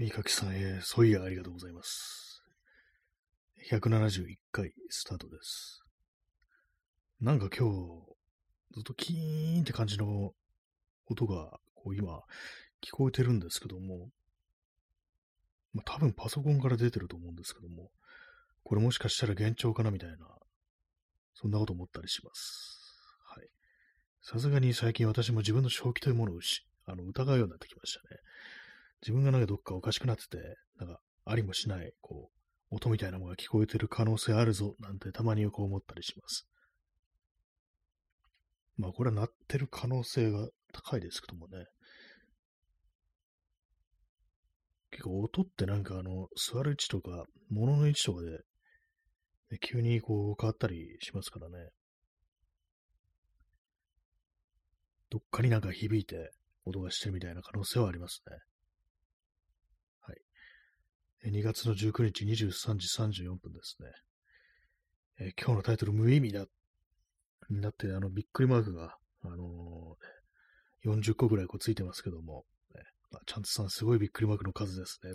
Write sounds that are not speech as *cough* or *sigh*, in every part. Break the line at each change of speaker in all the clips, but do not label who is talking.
みかきさんへ、ソイヤありがとうございます。171回スタートです。なんか今日、ずっとキーンって感じの音が、こう今、聞こえてるんですけども、まあ、多分パソコンから出てると思うんですけども、これもしかしたら幻聴かなみたいな、そんなこと思ったりします。はい。さすがに最近私も自分の正気というものをあの疑うようになってきましたね。自分がなんかどっかおかしくなってて、なんかありもしない、こう、音みたいなものが聞こえてる可能性あるぞ、なんてたまにこう思ったりします。まあこれは鳴ってる可能性が高いですけどもね。結構音ってなんかあの、座る位置とか、物の位置とかで、急にこう変わったりしますからね。どっかになんか響いて音がしてるみたいな可能性はありますね。2月の19日23時34分ですね。え、今日のタイトル、無意味だ、になって、あの、びっくりマークが、あのー、40個ぐらいこうついてますけども、ねまあ、ちゃんとさん、すごいびっくりマークの数ですね。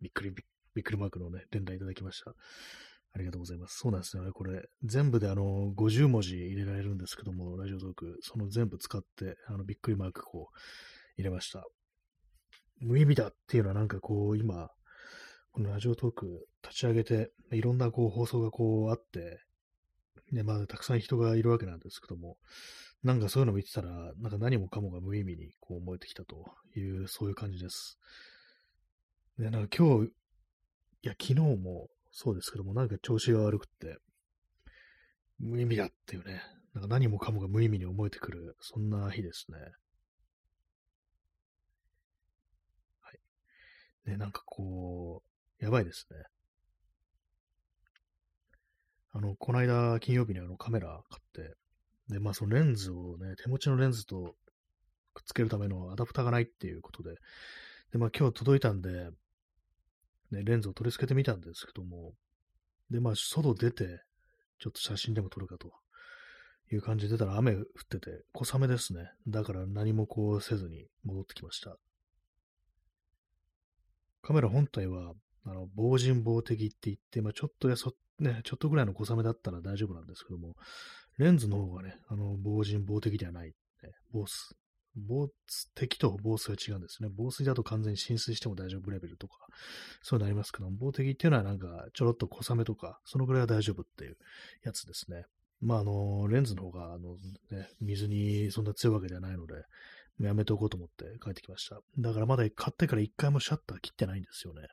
びっくりび、びっくりマークのね、連打いただきました。ありがとうございます。そうなんですよね。これ、全部であの、50文字入れられるんですけども、ラジオトーク、その全部使って、あの、びっくりマークこう、入れました。無意味だっていうのはなんかこう、今、このラジオトーク立ち上げて、いろんなこう放送がこうあって、ね、まあ、たくさん人がいるわけなんですけども、なんかそういうのを見てたら、なんか何もかもが無意味にこう思えてきたという、そういう感じです。で、なんか今日、いや、昨日もそうですけども、なんか調子が悪くって、無意味だっていうね、なんか何もかもが無意味に思えてくる、そんな日ですね。はい。ね、なんかこう、やばいですね。あの、この間、金曜日にあのカメラ買って、で、まあそのレンズをね、手持ちのレンズとくっつけるためのアダプターがないっていうことで、で、まあ今日届いたんで、ね、レンズを取り付けてみたんですけども、で、まあ外出て、ちょっと写真でも撮るかという感じで出たら雨降ってて、小雨ですね。だから何もこうせずに戻ってきました。カメラ本体はあの、防塵防滴って言って、まあ、ちょっとやそ、ね、ちょっとぐらいの小雨だったら大丈夫なんですけども、レンズの方がね、あの、防塵防滴ではない、防水。防滴と防水は違うんですね。防水だと完全に浸水しても大丈夫レベルとか、そうなりますけども、防滴っていうのはなんか、ちょろっと小雨とか、そのぐらいは大丈夫っていうやつですね。まあ、あの、レンズの方が、あの、ね、水にそんな強いわけではないので、やめておこうと思って帰ってきました。だからまだ買ってから一回もシャッター切ってないんですよね。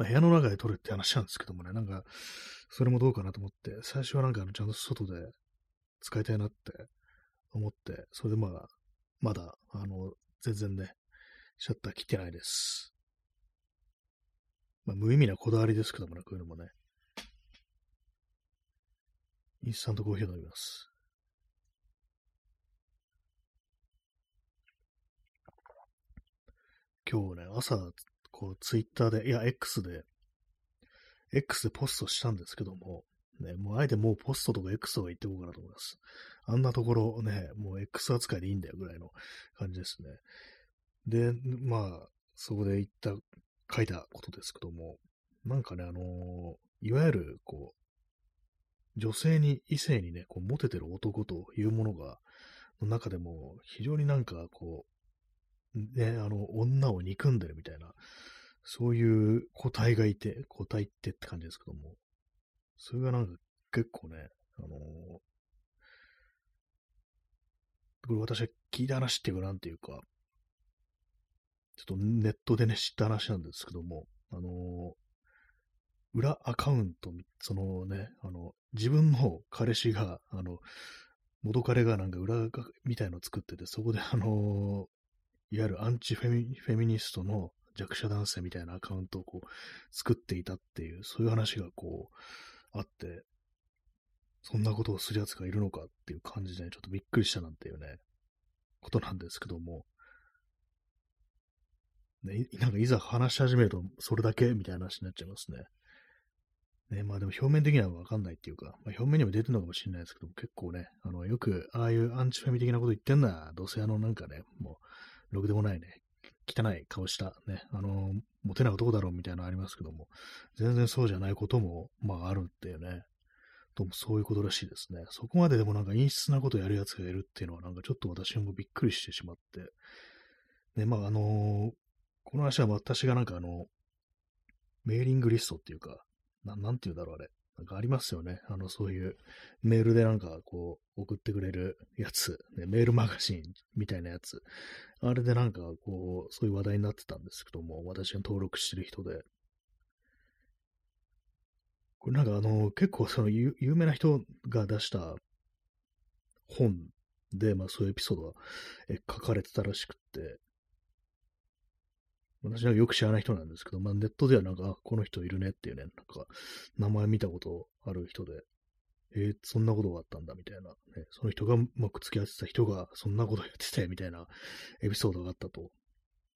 まあ、部屋の中で撮るって話なんですけどもね、なんか、それもどうかなと思って、最初はなんかちゃんと外で使いたいなって思って、それでまあ、まだ、あの、全然ね、シャッター切ってないです。まあ、無意味なこだわりですけどもね、こういうのもね。インスタントコーヒーを飲みます。今日ね、朝こう、ツイッターで、いや、X で、X でポストしたんですけども、ね、もうあえてもうポストとか X とか言ってこうかなと思います。あんなところね、もう X 扱いでいいんだよぐらいの感じですね。で、まあ、そこで言った、書いたことですけども、なんかね、あのー、いわゆる、こう、女性に、異性にね、こう、モテてる男というものが、の中でも、非常になんか、こう、ね、あの、女を憎んでるみたいな、そういう個体がいて、個体ってって感じですけども、それがなんか結構ね、あのー、これ私は聞いた話っていうか、なんていうか、ちょっとネットでね、知った話なんですけども、あのー、裏アカウント、そのね、あの、自分の彼氏が、あの、元彼がなんか裏みたいのを作ってて、そこであの、いわゆるアンチフェミフェミニストの弱者男性みたいなアカウントをこう作っていたっていう、そういう話がこうあって、そんなことをする奴がいるのかっていう感じで、ちょっとびっくりしたなんていうね、ことなんですけども、ね、なんかいざ話し始めると、それだけみたいな話になっちゃいますね。ね、まあでも表面的にはわかんないっていうか、まあ、表面にも出てるのかもしれないですけども、結構ね、あの、よく、ああいうアンチフェミ的なこと言ってんな、どうせあのなんかね、もう、ろくでもないね、汚い顔した、ね、あの、モテない男だろうみたいなのありますけども、全然そうじゃないことも、まああるっていうね、どうもそういうことらしいですね。そこまででもなんか陰湿なことやるやつがいるっていうのはなんかちょっと私もびっくりしてしまって、ね、まああの、この話は私がなんかあの、メーリングリストっていうか、ななんて言うんだろうあれ。なんかありますよね。あの、そういうメールでなんかこう送ってくれるやつ、ね、メールマガジンみたいなやつ。あれでなんかこう、そういう話題になってたんですけども、私が登録してる人で。これなんかあの、結構その有名な人が出した本で、まあそういうエピソードが書かれてたらしくって、私はよく知らない人なんですけど、まあネットではなんか、この人いるねっていうね、なんか、名前見たことある人で、えー、そんなことがあったんだみたいな、ね、その人がうまく付き合ってた人がそんなことやっててみたいなエピソードがあったと。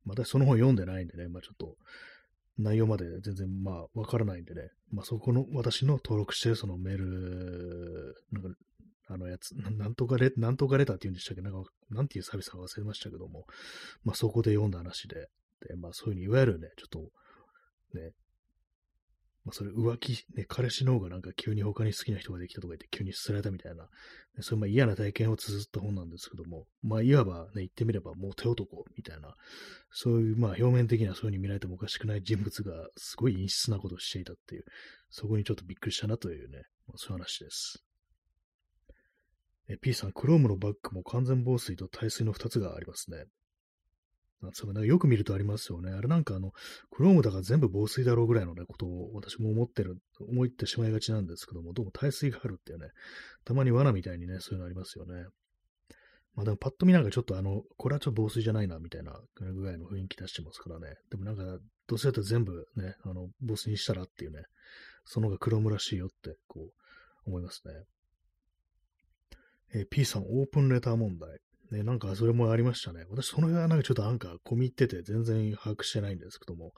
またその本読んでないんでね、まあちょっと内容まで全然まあわからないんでね、まあそこの私の登録してそのメール、なんかあのやつ、なんとかレ、なんとかレターって言うんでしたっけなんか、なんていうサービスか忘れましたけども、まあそこで読んだ話、で、まあそういうふうに、いわゆるね、ちょっと、ね、まあそれ浮気、ね、彼氏の方がなんか急に他に好きな人ができたとか言って急に捨てられたみたいな、ね、そういうまあ嫌な体験を綴った本なんですけども、まあいわばね、言ってみればモテ男みたいな、そういうまあ表面的にはそういう風に見られてもおかしくない人物がすごい陰湿なことをしていたっていう、そこにちょっとびっくりしたなというね、まあ、そういう話です。え P さん、クロームのバッグも完全防水と耐水の2つがありますね。そうなんかよく見るとありますよね。あれなんかあの、クロームだから全部防水だろうぐらいのね、ことを私も思ってる、思ってしまいがちなんですけども、どうも耐水があるっていうね、たまに罠みたいにね、そういうのありますよね。まあでもパッと見なんかちょっとあの、これはちょっと防水じゃないな、みたいなぐらいの雰囲気出してますからね。でもなんか、どうせやったら全部ね、あの、防水にしたらっていうね、その方がクロームらしいよって、こう、思いますね。えー、P さん、オープンレター問題。ね、なんかそれもありましたね。私、その辺はなんかちょっとなんか込み入ってて全然把握してないんですけども、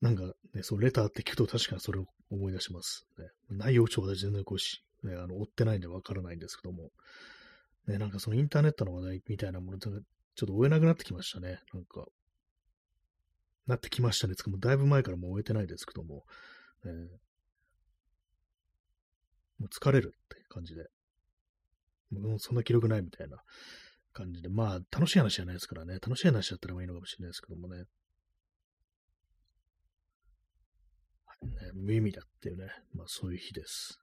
なんかね、そう、レターって聞くと確かにそれを思い出します。ね、内容ちょうど全然こうし、ね、あの、追ってないんでわからないんですけども、ね、なんかそのインターネットの話題みたいなもの、ちょっと追えなくなってきましたね。なんか、なってきましたね。つかもだいぶ前からもう終えてないですけども、ね、もう疲れるって感じで、もうそんな記録ないみたいな感じで、まあ、楽しい話じゃないですからね、楽しい話だったらいいのかもしれないですけどもね。はいね、無意味だっていうね、まあそういう日です。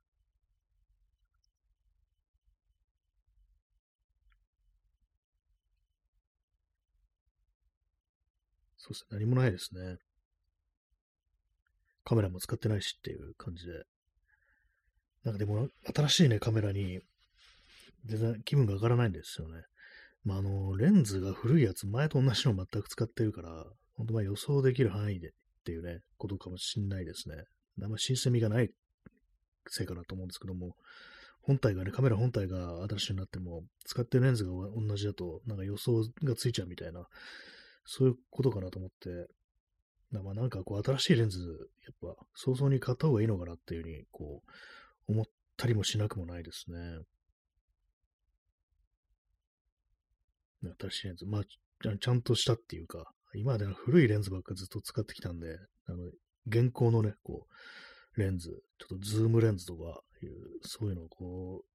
そうですね、何もないですね。カメラも使ってないしっていう感じで。なんかでも、新しいね、カメラに、全然気分が上がらないんですよね。まあ、あの、レンズが古いやつ、前と同じの全く使ってるから、本当まあ予想できる範囲でっていうね、ことかもしんないですね。あんま新鮮味がないせいかなと思うんですけども、本体がね、カメラ本体が新しいになっても、使ってるレンズが同じだと、なんか予想がついちゃうみたいな、そういうことかなと思って、まあなんかこう新しいレンズ、やっぱ早々に買った方がいいのかなっていうふうに、こう、思ったりもしなくもないですね。新しいレンズ。まあ、ちゃんとしたっていうか、今まで古いレンズばっかずっと使ってきたんで、あの、現行のね、こう、レンズ、ちょっとズームレンズとかいう、そういうのをこう、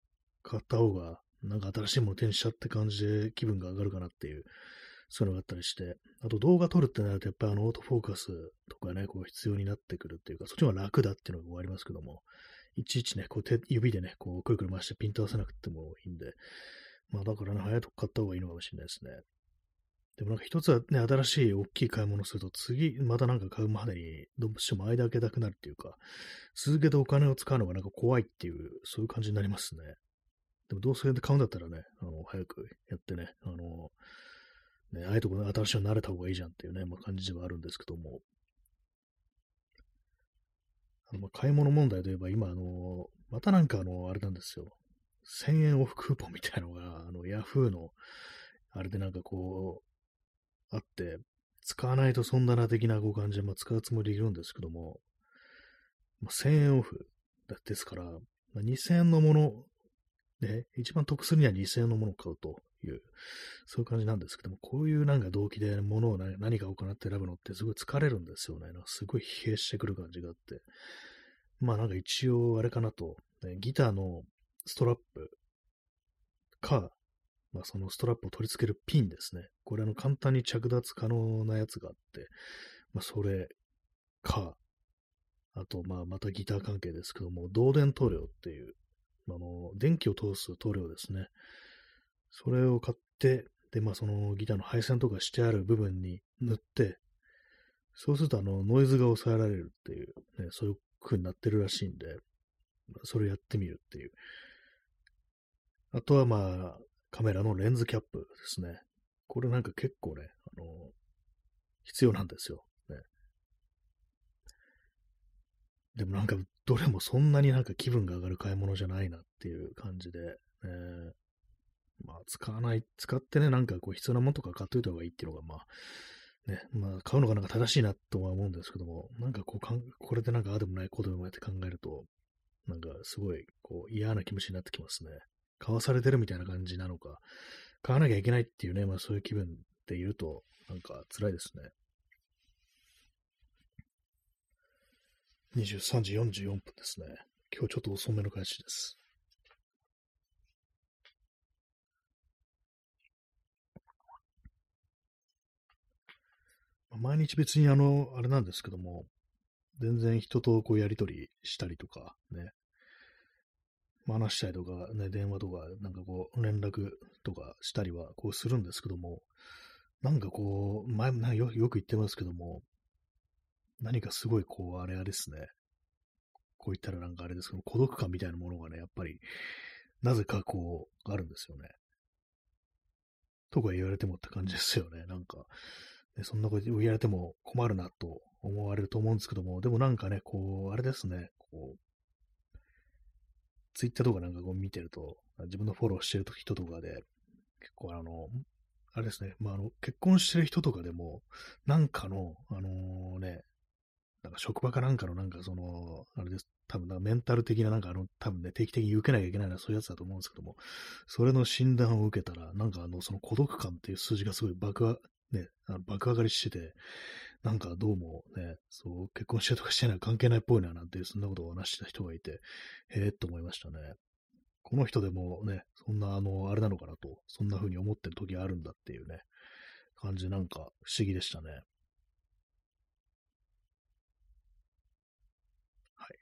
買った方が、なんか新しいもの手にしちゃって感じで気分が上がるかなっていう、そういうのがあったりして、あと動画撮るってなると、やっぱりあの、オートフォーカスとかね、こう必要になってくるっていうか、そっちの方が楽だっていうのがありますけども、いちいちね、こう手、指でね、こう、くるくる回してピント合わせなくてもいいんで、まあだからね、早く買った方がいいのかもしれないですね。でもなんか一つはね、新しい大きい買い物すると、次、またなんか買うまでに、どうしても間開けたくなるっていうか、続けてお金を使うのがなんか怖いっていう、そういう感じになりますね。でもどうせ買うんだったらね、あの、早くやってね、あの、ね、ああいうとこ新しいの慣れた方がいいじゃんっていうね、まあ、感じではあるんですけども。あのまあ買い物問題といえば、今、あの、またなんかあの、あれなんですよ。1000円オフクーポンみたいなのが、*laughs* あの、ヤフーの、あれでなんかこう、あって、使わないとそんなな的なこう感じで、まあ、使うつもりでいるんですけども、まあ、1000円オフですから、まあ、2000円のもの、ね、一番得するには2000円のものを買うという、そういう感じなんですけども、こういうなんか動機で物を何かを行って選ぶのってすごい疲れるんですよね。すごい疲弊してくる感じがあって。まあなんか一応あれかなと、ね、ギターのストラップか、まあ、そのストラップを取り付けるピンですね。これあの簡単に着脱可能なやつがあって、まあ、それか、あと、まあ、またギター関係ですけども、導電塗料っていう、あの、電気を通す塗料ですね。それを買って、で、まあ、そのギターの配線とかしてある部分に塗って、そうすると、あの、ノイズが抑えられるっていう、ね、そういう風になってるらしいんで、それやってみるっていう。あとは、まあ、カメラのレンズキャップですね。これなんか結構ね、あの、必要なんですよ。ね。でもなんか、どれもそんなになんか気分が上がる買い物じゃないなっていう感じで、ね、まあ、使わない、使ってね、なんかこう必要なものとか買っといた方がいいっていうのが、まあ、ね、まあ、買うのがなんか正しいなとは思うんですけども、なんかこうかん、これでなんかあでもない、こうでもないって考えると、なんかすごい、こう、嫌な気持ちになってきますね。買わされてるみたいな感じなのか、買わなきゃいけないっていうね、まあそういう気分で言うと、なんか辛いですね。23時44分ですね。今日ちょっと遅めの開始です。毎日別にあの、あれなんですけども、全然人とこうやりとりしたりとかね、話したりとか、ね、電話とか、なんかこう、連絡とかしたりは、こうするんですけども、なんかこう、前もよよく言ってますけども、何かすごいこう、あれあれですね。こう言ったらなんかあれですけど、孤独感みたいなものがね、やっぱり、なぜかこう、あるんですよね。とか言われてもって感じですよね。なんか、ね、そんなこと言われても困るなと思われると思うんですけども、でもなんかね、こう、あれですね、こう、ツイッターとかなんかこう見てると、自分のフォローしてる人とかで、結構あの、あれですね、まあ、あの、結婚してる人とかでも、なんかの、あのー、ね、なんか職場かなんかのなんかその、あれです、多分なメンタル的ななんかあの、多分ね、定期的に受けなきゃいけないのはそういうやつだと思うんですけども、それの診断を受けたら、なんかあの、その孤独感っていう数字がすごい爆ね、あの爆上がりしてて、なんかどうもね、そう、結婚してとかしてない関係ないっぽいななんて、そんなことを話した人がいて、へえと思いましたね。この人でもね、そんなあの、あれなのかなと、そんな風に思ってる時あるんだっていうね、感じなんか不思議でしたね。はい。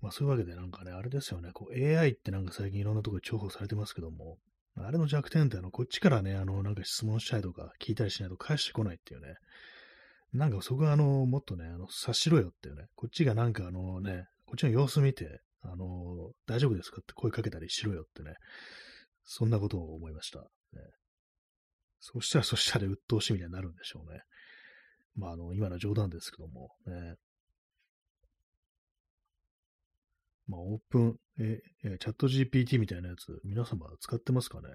まあそういうわけでなんかね、あれですよね、こう AI ってなんか最近いろんなとこで重宝されてますけども、あれの弱点ってあの、こっちからね、あの、なんか質問したりとか聞いたりしないと返してこないっていうね。なんかそこはあの、もっとね、あの、察しろよってね。こっちがなんかあのね、こっちの様子見て、あの、大丈夫ですかって声かけたりしろよってね。そんなことを思いました。ね、そしたらそしたら鬱陶しいみたいになるんでしょうね。まあ、あの、今の冗談ですけども、ね。まあ、オープン、え、えチャット GPT みたいなやつ、皆様使ってますかね？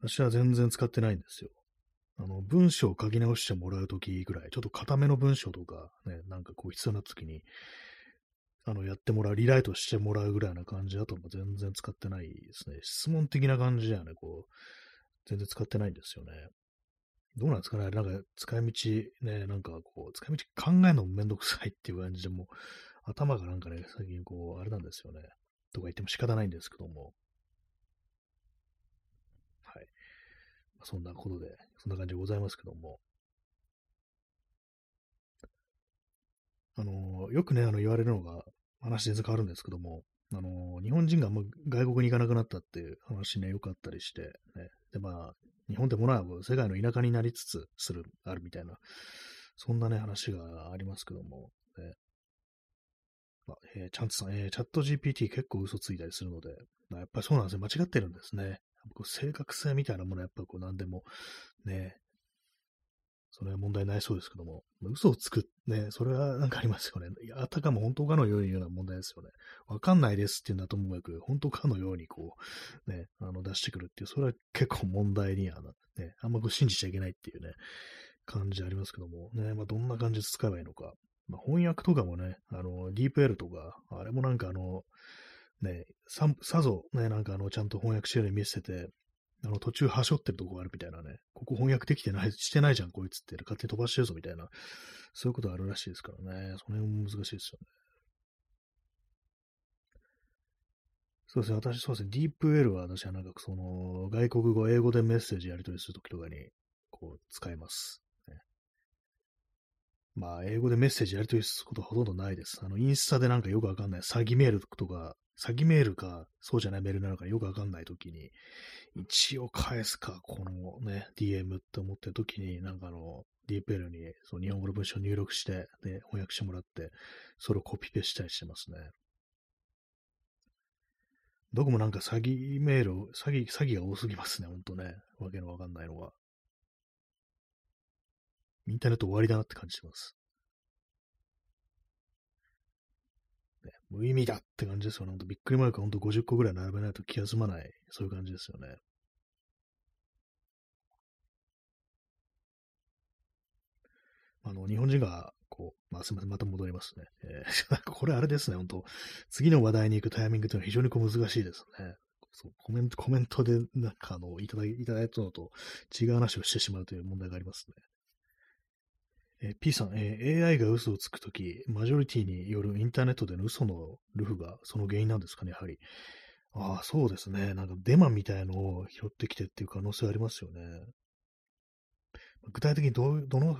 私は全然使ってないんですよ。あの、文章を書き直してもらうときぐらい、ちょっと固めの文章とか、ね、なんかこう必要なときに、あの、やってもらう、リライトしてもらうぐらいな感じだと、全然使ってないですね。質問的な感じではね、こう、全然使ってないんですよね。どうなんですかねなんか、使い道、ね、なんかこう、使い道考えるのもめんどくさいっていう感じでも頭がなんかね、最近こう、あれなんですよね。とか言っても仕方ないんですけども。はい。そんなことで、そんな感じでございますけども。あの、よくね、あの、言われるのが、話全然変わるんですけども、あの、日本人がもう外国に行かなくなったっていう話ね、よくあったりして、ね。で、まあ、日本ってものは世界の田舎になりつつする、あるみたいな、そんなね、話がありますけども、ね。まあ、えー、チャンツさん、えー、チャット GPT 結構嘘ついたりするので、まあ、やっぱりそうなんですよ。間違ってるんですね。こう正確性みたいなものはやっぱこう何でも、ね、それは問題ないそうですけども、嘘をつく、ね、それはなんかありますよね。あたかも本当かのようにような問題ですよね。わかんないですっていうのはともかく、本当かのようにこう、ね、あの出してくるっていう、それは結構問題にはな、ね、あんまこう信じちゃいけないっていうね、感じありますけども、ね、まあ、どんな感じで使えばいいのか。まあ、翻訳とかもね、あの、DeepL とか、あれもなんかあの、ね、さ、さぞね、なんかあの、ちゃんと翻訳してるように見せてて、あの途中はしょってるとこがあるみたいなね、ここ翻訳できてない、してないじゃん、こいつって、勝手に飛ばしてるぞみたいな、そういうことあるらしいですからね、その辺も難しいですよね。そうですね、私、そうですね、ディープウェルは私はなんかその、外国語、英語でメッセージやり取りするときとかに、こう、使います。まあ、英語でメッセージやり取りすることほとんどないです。あの、インスタでなんかよくわかんない詐欺メールとか、詐欺メールか、そうじゃないメールなのかよくわかんないときに、一応返すか、このね、DM って思ってるときに、なんかあの、DPL にその日本語の文章を入力して、で、翻訳してもらって、それをコピペしたりしてますね。どこもなんか詐欺メール、詐欺、詐欺が多すぎますね、ほんとね。わけのわかんないのが。インターネット終わりだなって感じします。ね、無意味だって感じですよね。ほんとびっくりマークほんと50個ぐらい並べないと気が済まない、そういう感じですよね。あの、日本人が、こう、まあ、すみません、また戻りますね。えー、*laughs* これあれですね、本当次の話題に行くタイミングというのは非常にこう難しいですね。そうコメント、コメントで、なんか、あの、いただいただいたのと違う話をしてしまうという問題がありますね。え、P さん、え、AI が嘘をつくとき、マジョリティによるインターネットでの嘘のルフがその原因なんですかね、やはり。ああ、そうですね。なんかデマみたいのを拾ってきてっていう可能性ありますよね。具体的にどどの、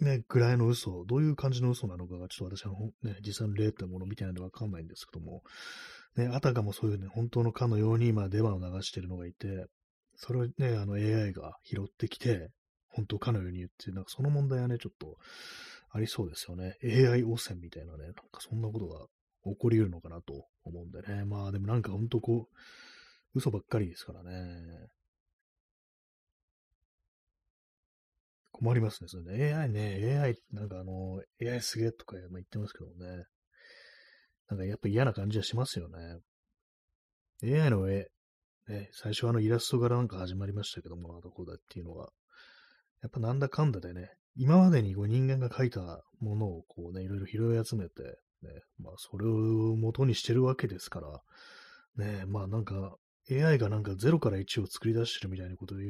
ね、ぐらいの嘘、どういう感じの嘘なのかが、ちょっと私は、ね、実際の例ってものみたいなのでわかんないんですけども、ね、あたかもそういうね、本当のかのように今デマを流しているのがいて、それをね、あの AI が拾ってきて、本当かのように言って、なんかその問題はね、ちょっとありそうですよね。AI 汚染みたいなね、なんかそんなことが起こり得るのかなと思うんでね。まあでもなんか本当こう、嘘ばっかりですからね。困りますね。それね AI ね、AI、なんかあの、AI すげえとか言ってますけどね。なんかやっぱ嫌な感じはしますよね。AI の絵、ね、最初あのイラストからなんか始まりましたけども、あどこだっていうのは。やっぱなんだかんだでね、今までにこう人間が書いたものをこうね、いろいろ拾い集めて、ね、まあそれを元にしてるわけですから、ね、まあなんか AI がなんか0から1を作り出してるみたいなことを言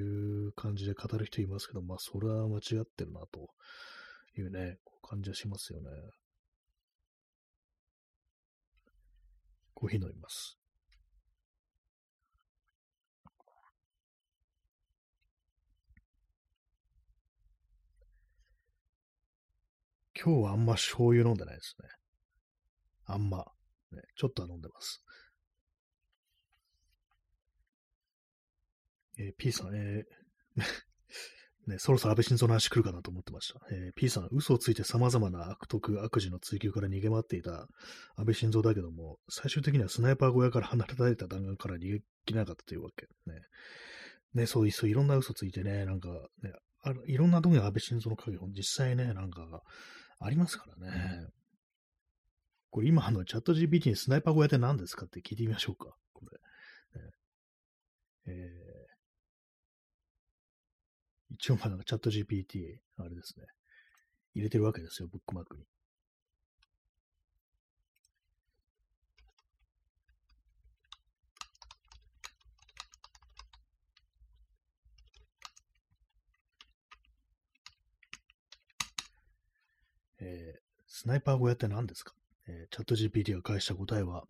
う感じで語る人いますけど、まあそれは間違ってるなというね、感じはしますよね。コーヒー飲みます。今日はあんま醤油飲んでないですね。あんま。ね、ちょっとは飲んでます。えー、P さん、えーね、そろそろ安倍晋三の話来るかなと思ってました。えー、P さん、嘘をついて様々な悪徳、悪事の追求から逃げ回っていた安倍晋三だけども、最終的にはスナイパー小屋から離れられた弾丸から逃げ切れなかったというわけ。ね。ね、そういっそいろんな嘘ついてね、なんかね、あいろんなとこに安倍晋三の影を実際ね、なんかありますからね。これ今あのチャット GPT にスナイパー小屋って何ですかって聞いてみましょうか。これ。えー、一応まだチャット GPT、あれですね。入れてるわけですよ、ブックマークに。スナイパー小屋って何ですか、えー、チャット GPT が返した答えは、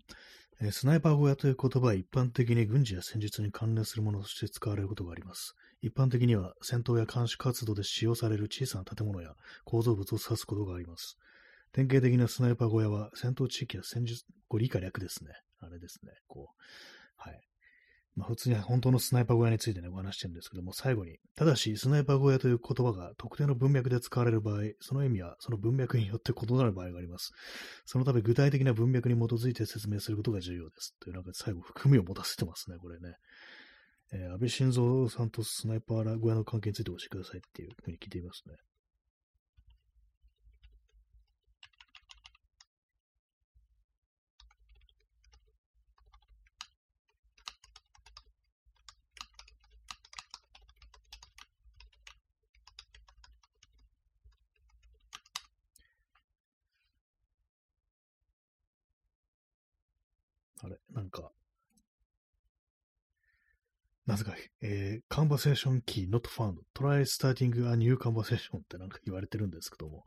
えー、スナイパー小屋という言葉は一般的に軍事や戦術に関連するものとして使われることがあります。一般的には戦闘や監視活動で使用される小さな建物や構造物を指すことがあります。典型的なスナイパー小屋は戦闘地域や戦術、これ理科略ですね。あれですね。こう、はい。まあ、普通に本当のスナイパー小屋についてね、お話してるんですけども、最後に、ただし、スナイパー小屋という言葉が特定の文脈で使われる場合、その意味はその文脈によって異なる場合があります。そのため、具体的な文脈に基づいて説明することが重要です。という、なんか最後、含みを持たせてますね、これね。えー、安倍晋三さんとスナイパー小屋の関係について教えてくださいっていうふうに聞いていますね。あれ、な、ぜか、えー、conversation key not found. try starting a new conversation ってなんか言われてるんですけども、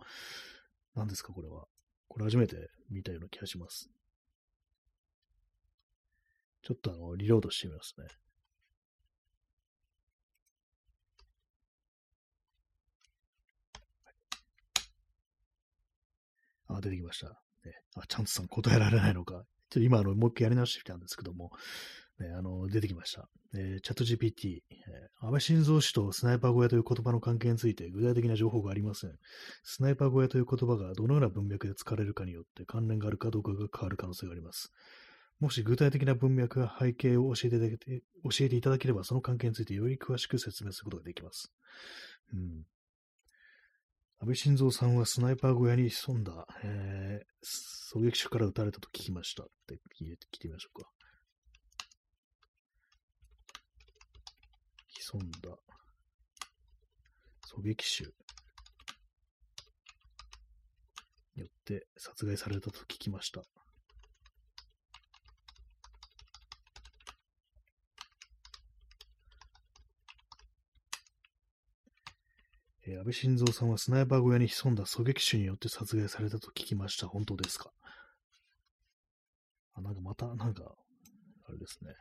何ですかこれは。これ初めて見たような気がします。ちょっとあの、リロードしてみますね。あ、出てきました。ね、あ、チャンツさん答えられないのか。ちょっと今、あの、もう一回やり直してきたんですけども、ね、あの、出てきました。えー、チャット GPT、えー、安倍晋三氏とスナイパー小屋という言葉の関係について具体的な情報がありません。スナイパー小屋という言葉がどのような文脈で使われるかによって関連があるかどうかが変わる可能性があります。もし具体的な文脈や背景を教えていただけ教えていただければ、その関係についてより詳しく説明することができます。うん、安倍晋三さんはスナイパー小屋に潜んだ、えー、狙撃手から撃たれたと聞きましたって聞いてみましょうか。潜んだ狙撃手によって殺害されたと聞きました。えー、安倍晋三さんはスナイパー小屋に潜んだ狙撃手によって殺害されたと聞きました。本当ですか？あ、なんかまた、なんか、あれですね。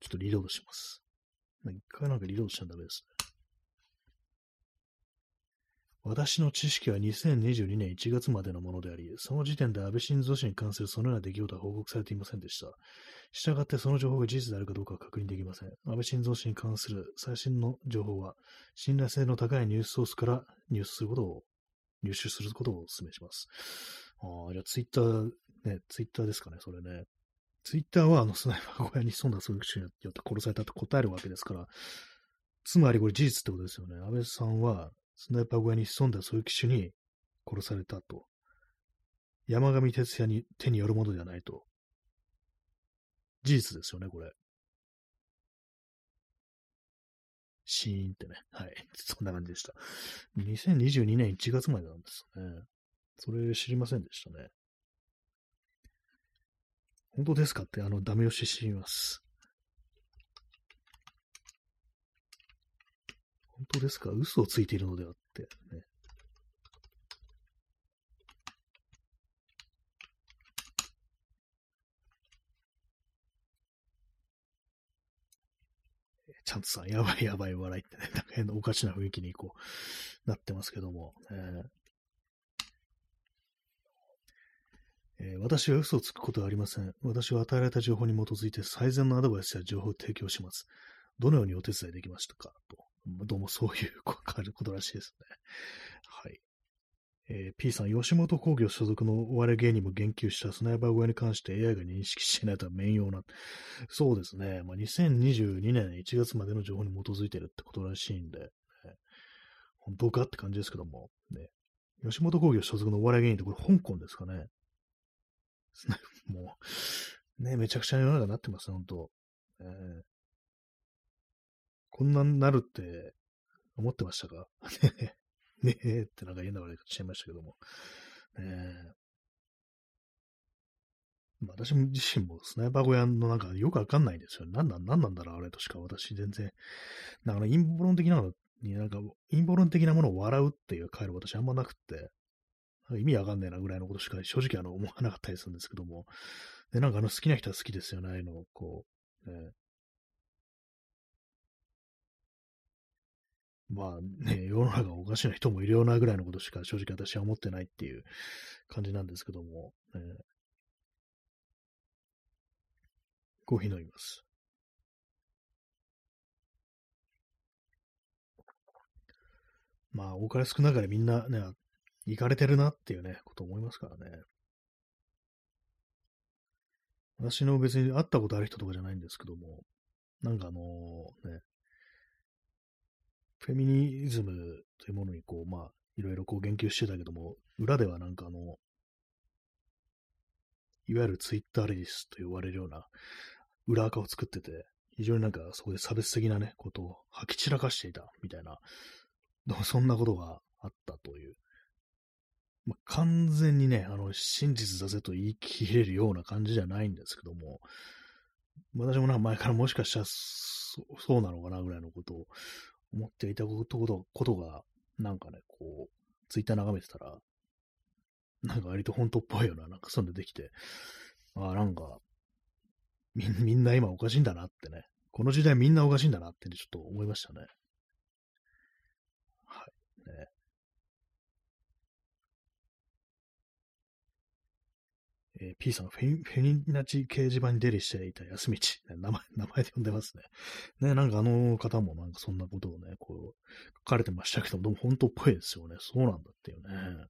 ちょっとリロードします。一回なんかリロードしちゃダメですね。私の知識は2022年1月までのものであり、その時点で安倍晋三氏に関するそのような出来事は報告されていませんでした。したがってその情報が事実であるかどうかは確認できません。安倍晋三氏に関する最新の情報は、信頼性の高いニュースソースから入手することを、入手することをお勧めします。ああ、じゃあツイッター、ね、ツイッターですかね、それね。ツイッターはあのスナイパー小屋に潜んだ狙撃手によって殺されたって答えるわけですから、つまりこれ事実ってことですよね。安倍さんはスナイパー小屋に潜んだ狙撃手に殺されたと。山上哲也に手によるものではないと。事実ですよね、これ。シーンってね。はい。*laughs* そんな感じでした。2022年1月までなんですね。それ知りませんでしたね。本当ですかって、あの、ダメ押ししてみます。本当ですか？嘘をついているのではって、ね。ちゃんとさん、やばいやばい笑いってね、なんか変なおかしな雰囲気にこう、なってますけども、えーえー、私は嘘をつくことはありません。私は与えられた情報に基づいて最善のアドバイスや情報を提供します。どのようにお手伝いできましたか？と。どうもそういうことらしいですね。はい。えー、P さん、吉本興業所属のお笑い芸人も言及したスナイパー小屋に関して AI が認識していないとは面用な。そうですね。まあ、2022年1月までの情報に基づいてるってことらしいんで、ね、本当か？って感じですけども、ね。吉本興業所属のお笑い芸人ってこれ香港ですかね？*laughs* もう、ね、めちゃくちゃ世の中になってます、本当、えー、こんなになるって思ってましたか？*laughs* *laughs* ねえ。ってなんか言いながら言っちゃいましたけども。ねまあ、私自身もスナイパー小屋のなんかよくわかんないんですよ。なんなん、なんなんだろう、あれとしか。私全然。なんか陰謀論的なのになんか陰謀論的なものを笑うっていう回路私あんまなくって、意味わかんないなぐらいのことしか正直あの思わなかったりするんですけども。で、なんかあの好きな人は好きですよね、あのこう、ね。まあね、世の中おかしな人もいるようなぐらいのことしか正直私は思ってないっていう感じなんですけども、ね、コーヒー飲みます。まあ、多かれ少なかれみんなね、行かれてるなっていうね、こと思いますからね。私の別に会ったことある人とかじゃないんですけども、なんかあのね、フェミニズムというものにこう、まあ、いろいろこう言及してたけども、裏ではなんかあの、いわゆるツイッターレディスと呼ばれるような裏垢を作ってて、非常になんかそこで差別的なね、ことを吐き散らかしていたみたいな、そんなことがあったというまあ、完全にね、あの、真実だぜと言い切れるような感じじゃないんですけども、私もなんか前からもしかしたらそうなのかなぐらいのことを思っていたことことが、なんかね、こう、ツイッター眺めてたら、なんか割と本当っぽいような、なんかそういうのできて、ああ、なんかみ、みんな今おかしいんだなってね、この時代みんなおかしいんだなってちょっと思いましたね。はい。ね。えー、P さん、フェフェニナチ掲示板に出入りしていた休み地、ね、*laughs* 名前、名前で呼んでますね。ね、なんかあの方もなんかそんなことをね、こう、書かれてましたけども、でも本当っぽいですよね。そうなんだっていうね。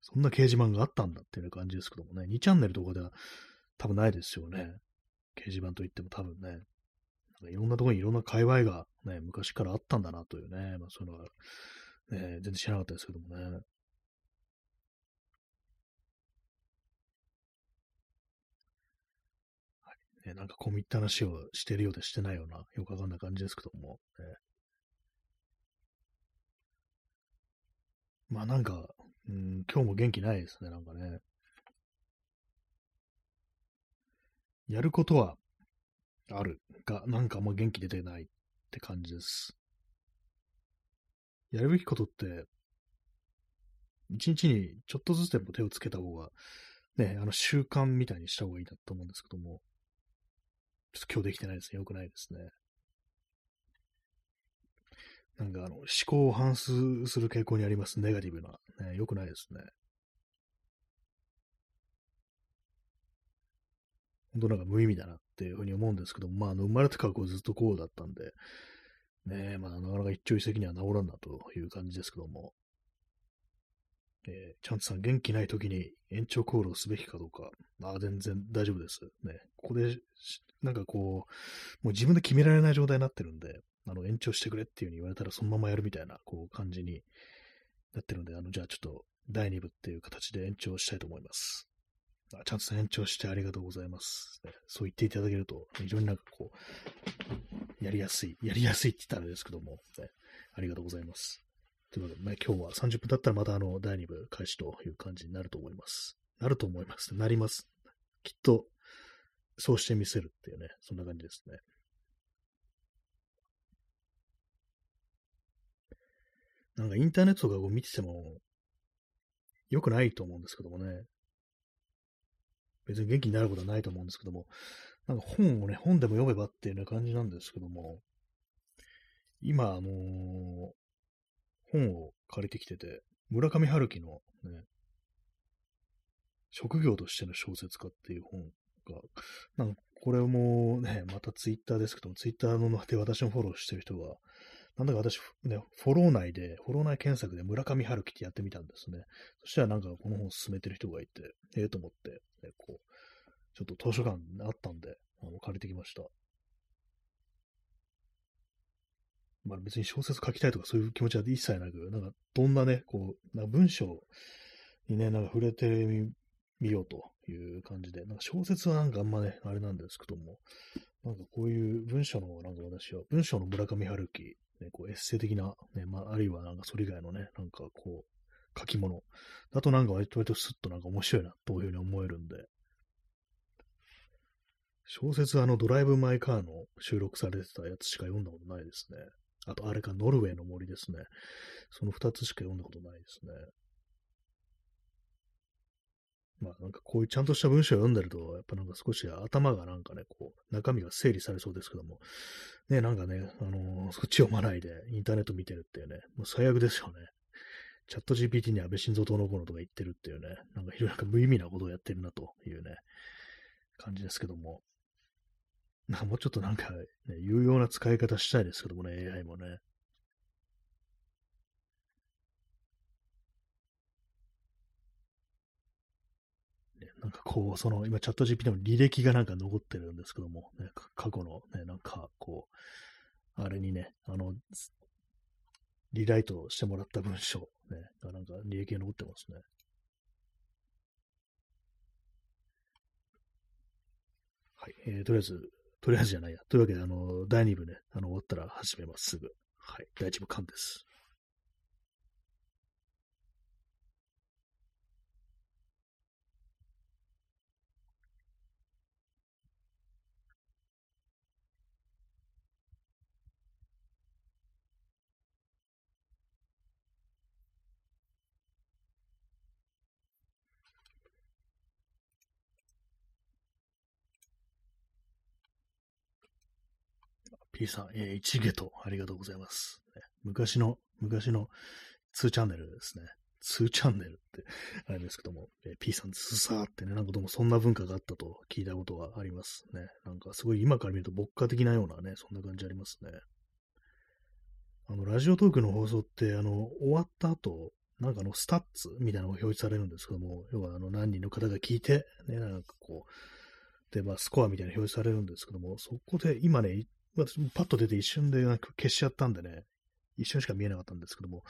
そんな掲示板があったんだっていう感じですけどもね、2チャンネルとかでは多分ないですよね。掲示板といっても多分ね。なんかいろんなところにいろんな界隈がね、昔からあったんだなというね、まあそういうのは、ね、全然知らなかったですけどもね。はいね、なんか込み入った話をしてるようでしてないような、よくわかんない感じですけども、ね、まあなんか、うん、今日も元気ないですね、なんかね。やることはあるが、なんかあんま元気出てないって感じです。やるべきことって、一日にちょっとずつでも手をつけた方が、ね、あの習慣みたいにした方がいいなと思うんですけども、ちょっと今日できてないですね。よくないですね。なんかあの、思考を反数する傾向にあります。ネガティブな。ね、よくないですね。本当なんか無意味だなっていうふうに思うんですけどまあ、あの生まれてからこうずっとこうだったんで、ねまあ、なかなか一朝一夕には治らんなという感じですけども、えー、チャンツさん、元気ない時に延長コールをすべきかどうか、ああ、全然大丈夫です。ね、ここで、なんかこう、もう自分で決められない状態になってるんで、あの、延長してくれっていう風に言われたらそのままやるみたいな、こう、感じになってるんで、あの、じゃあちょっと、第2部っていう形で延長したいと思います。あちゃんと延長してありがとうございます。そう言っていただけると、非常になんかこう、やりやすい、やりやすいって言ったらですけども、ね、ありがとうございます。ということで、ね、今日は30分経ったらまたあの、第2部開始という感じになると思います。なると思います。なります。きっと、そうしてみせるっていうね、そんな感じですね。なんかインターネットとかを見てても、良くないと思うんですけどもね。別に元気になることはないと思うんですけども、なんか本をね、本でも読めばっていうような感じなんですけども、今、あのー、本を借りてきてて、村上春樹のね、職業としての小説家っていう本が、なんかこれもね、またツイッターですけども、ツイッターので私のフォローしてる人が、なんだか私、ね、フォロー内で、フォロー内検索で村上春樹ってやってみたんですね。そしたらなんかこの本を進めてる人がいて、ええー、と思って、ね、こう、ちょっと図書館あったんで、あの借りてきました。まあ別に小説書きたいとかそういう気持ちは一切なく、なんかどんなね、こう、な文章にね、なんか触れてみようという感じで、なんか小説はなんかあんまね、あれなんですけども、なんかこういう文章の、なんか私は、文章の村上春樹ね、こうエッセイ的な、ね、まあ、あるいはなんかそれ以外のね、なんかこう、書き物だとなんか割と割とスッとなんか面白いな、というふうに思えるんで、小説あのドライブ・マイ・カーの収録されてたやつしか読んだことないですね。あと、あれか、ノルウェーの森ですね。その二つしか読んだことないですね。まあなんかこういうちゃんとした文章を読んでると、やっぱなんか少し頭がなんかね、こう、中身が整理されそうですけども、ね、なんかね、あのー、そっち読まないでインターネット見てるっていうね、もう最悪ですよね。チャット GPT に安倍晋三党の子のとか言ってるっていうね、なんか非常になんか無意味なことをやってるなというね、感じですけども。*laughs* なもうちょっとなんか、ね、有用な使い方したいですけどもね、AI もね。なんかこう、その、今チャット GPT の履歴がなんか残ってるんですけども、ね、過去のね、なんかこう、あれにね、あの、リライトしてもらった文章、ね、がなんか履歴が残ってますね。はい、えー、とりあえず、とりあえずじゃないや。というわけで、あの、第2部ね、あの、終わったら始めます、すぐ。はい、第1部完です。P さん、えー、1ゲットありがとうございます。昔の、昔の2チャンネルですね。2チャンネルってあれですけども、えー、P さん、ズサーってね、なんかどうもそんな文化があったと聞いたことがありますね。なんかすごい今から見ると牧歌的なようなね、そんな感じありますね。あの、ラジオトークの放送って、あの、終わった後、なんかあの、スタッツみたいなのが表示されるんですけども、要はあの、何人の方が聞いて、ね、なんかこう、で、まあ、スコアみたいな表示されるんですけども、そこで今ね、私もパッと出て一瞬でなんか消しちゃったんでね、一瞬しか見えなかったんですけども、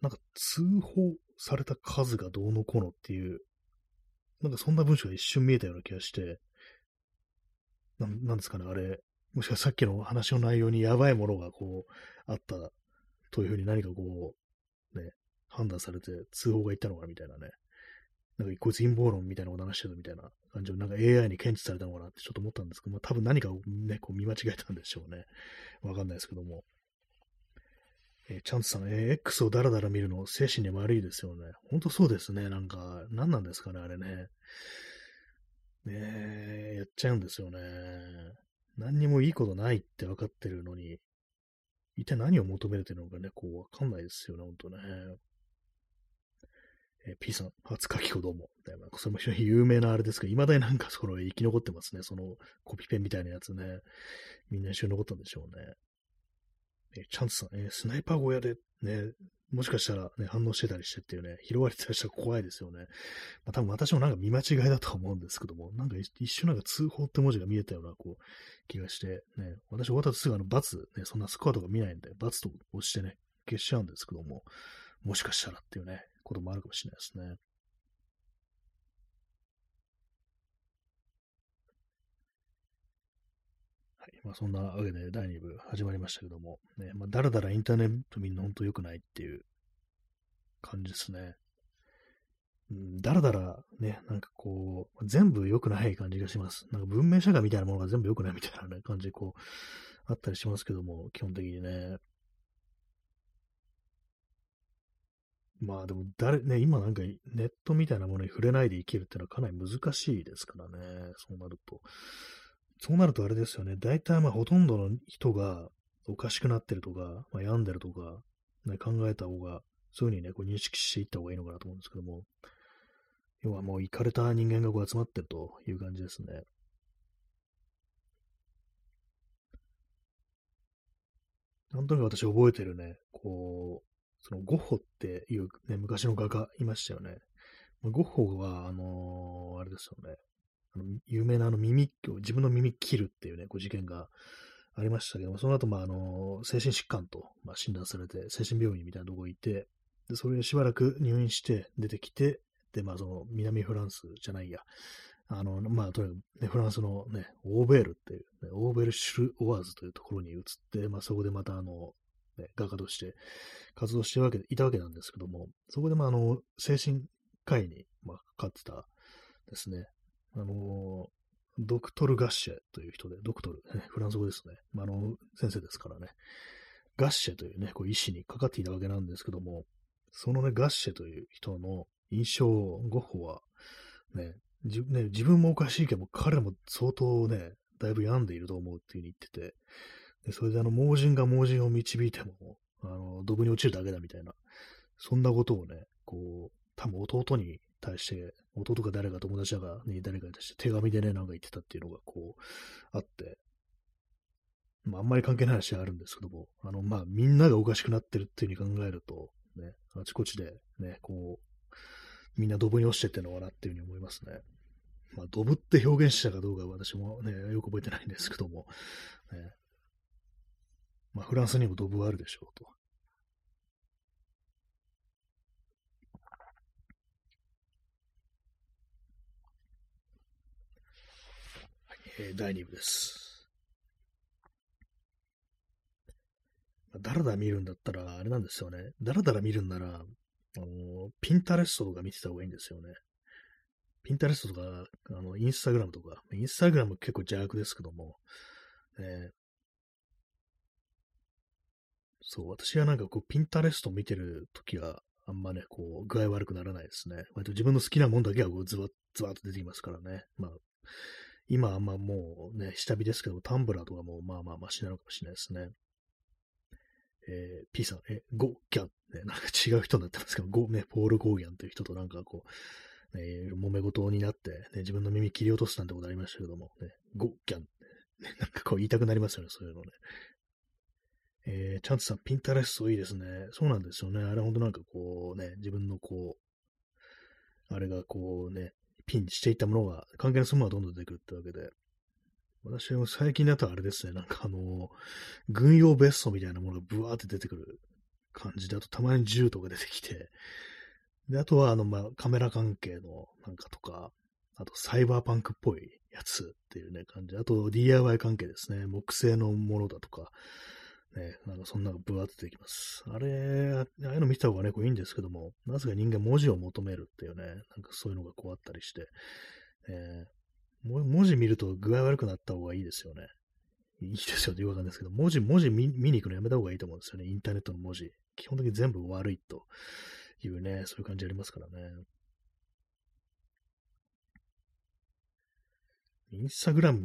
なんか通報された数がどうのこうのっていう、なんかそんな文章が一瞬見えたような気がして、ななんですかね、あれ、もしかさっきの話の内容にやばいものがこう、あったというふうに何かこう、ね、判断されて通報がいったのかみたいなね。なんかこいつ陰謀論みたいなこと話してるみたいな。感じをなんか AI に検知されたのかなってちょっと思ったんですけども、多分何かをね、こう見間違えたんでしょうね。わかんないですけども。えー、チャンツさん、えー、X をダラダラ見るの精神に悪いですよね。ほんとそうですね。なんか、何なんですかね、あれね。ねえ、やっちゃうんですよね。何にもいいことないって分かってるのに、一体何を求めてるのかね、こう、わかんないですよね、ほんとね。えー、P さん、初書き子どうも。それも非常に有名なあれですけど、未だになんかその生き残ってますね。そのコピペみたいなやつね。みんな一緒に残ったんでしょうね。えー、チャンツさん、えー、スナイパー小屋でね、もしかしたらね、反応してたりしてっていうね、拾われてたりしたら怖いですよね。まあ多分私もなんか見間違いだと思うんですけども、なんか一瞬なんか通報って文字が見えたような、こう、気がして、ね、私終わったとすぐあの、罰、ね、そんなスコアとか見ないんで、罰と押してね、消しちゃうんですけども、もしかしたらっていうね、こともあるかもしれないですね。はい。まあ、そんなわけで第2部始まりましたけども、ね、まあ、だらだらインターネット見るの本当良くないっていう感じですね。うん、だらだらね、なんかこう、全部良くない感じがします。なんか文明社会みたいなものが全部良くないみたいな、感じこう、あったりしますけども、基本的にね。まあでも誰、ね、今なんかネットみたいなものに触れないで生きるってのはかなり難しいですからね。そうなると。そうなるとあれですよね。大体まあほとんどの人がおかしくなってるとか、まあ、病んでるとか、ね、考えた方が、そういうふうにね、こう認識していった方がいいのかなと思うんですけども。要はもう行かれた人間がこう集まってるという感じですね。なんとなく私覚えてるね、こう、そのゴッホっていう、ね、昔の画家いましたよね。ゴッホは、あのー、あれですよね。あの有名なあの耳、自分の耳切るっていうね、こう事件がありましたけども、その後、まあ、あのー、精神疾患と、まあ、診断されて、精神病院みたいなとこ行って、で、それでしばらく入院して出てきて、で、まあ、その、南フランスじゃないや、あの、まあ、とにかく、ね、フランスのね、オーベールっていう、ね、オーベルシュル・オワーズというところに移って、まあ、そこでまた、あの、ね、画家として活動してわけいたわけなんですけども、そこで、まあ、あの、精神科医に、まあ、かかってたですね、あの、ドクトル・ガッシェという人で、ドクトル、フランス語ですね。まあ、あの、先生ですからね。ガッシェというね、こう医師にかかっていたわけなんですけども、そのね、ガッシェという人の印象ゴッホは、ね、じね自分もおかしいけど、彼も相当ね、だいぶ病んでいると思うっていうふうに言ってて、でそれであの、盲人が盲人を導いても、あの、ドブに落ちるだけだみたいな、そんなことをね、こう、多分弟に対して、弟か誰か友達だかに誰かに対して手紙でね、なんか言ってたっていうのがこう、あって、まあ、あんまり関係ない話はあるんですけども、あの、まあ、みんながおかしくなってるっていうふうに考えると、ね、あちこちで、ね、こう、みんなドブに落ちてってのかなっていうふうに思いますね。まあ、ドブって表現したかどうか私もね、よく覚えてないんですけども、ね、まあ、フランスにもドブあるでしょうと。はいえー、第2部です。だらだら見るんだったら、あれなんですよね。だらだら見るんなら、あのピンタレストとか見てた方がいいんですよね。ピンタレストとか、あの、インスタグラムとか、インスタグラム結構邪悪ですけども、えそう、私はなんかこう、ピンタレスト見てるときは、あんまね、こう、具合悪くならないですね。割と自分の好きなもんだけはこうズバッ、ズバッと出てきますからね。まあ、今はまあもうね、下火ですけど、タンブラーとかもまあまあマシなのかもしれないですね。えー、P さん、え、ゴーギャン、ね、なんか違う人になってますけど、ゴね、ポール・ゴーギャンという人となんかこう、ね、揉め事になって、ね、自分の耳切り落とすなんてことありましたけども、ね、ゴーギャン、ね、なんかこう言いたくなりますよね、そういうのね。えー、チャンツさん、ピンタレストいいですね。そうなんですよね。あれほんとなんかこうね、自分のこう、あれがこうね、ピンしていったものが、関係のするものがどんどん出てくるってわけで、私も最近だとあれですね、なんかあの、軍用ベストみたいなものがブワーって出てくる感じで、あとたまに銃とか出てきて、で、あとはあの、まあ、カメラ関係のなんかとか、あとサイバーパンクっぽいやつっていうね、感じ。あと DIY 関係ですね。木製のものだとか、ね、なんかそんなのブワーって出てきます。あれ、ああいうの見た方がね、こういいんですけども、なぜか人間文字を求めるっていうね、なんかそういうのがこうあったりして、えー、文字見ると具合悪くなった方がいいですよね。いいですよって言うわかんないですけど、文字、文字見に行くのやめた方がいいと思うんですよね。インターネットの文字。基本的に全部悪いというね、そういう感じありますからね。インスタグラム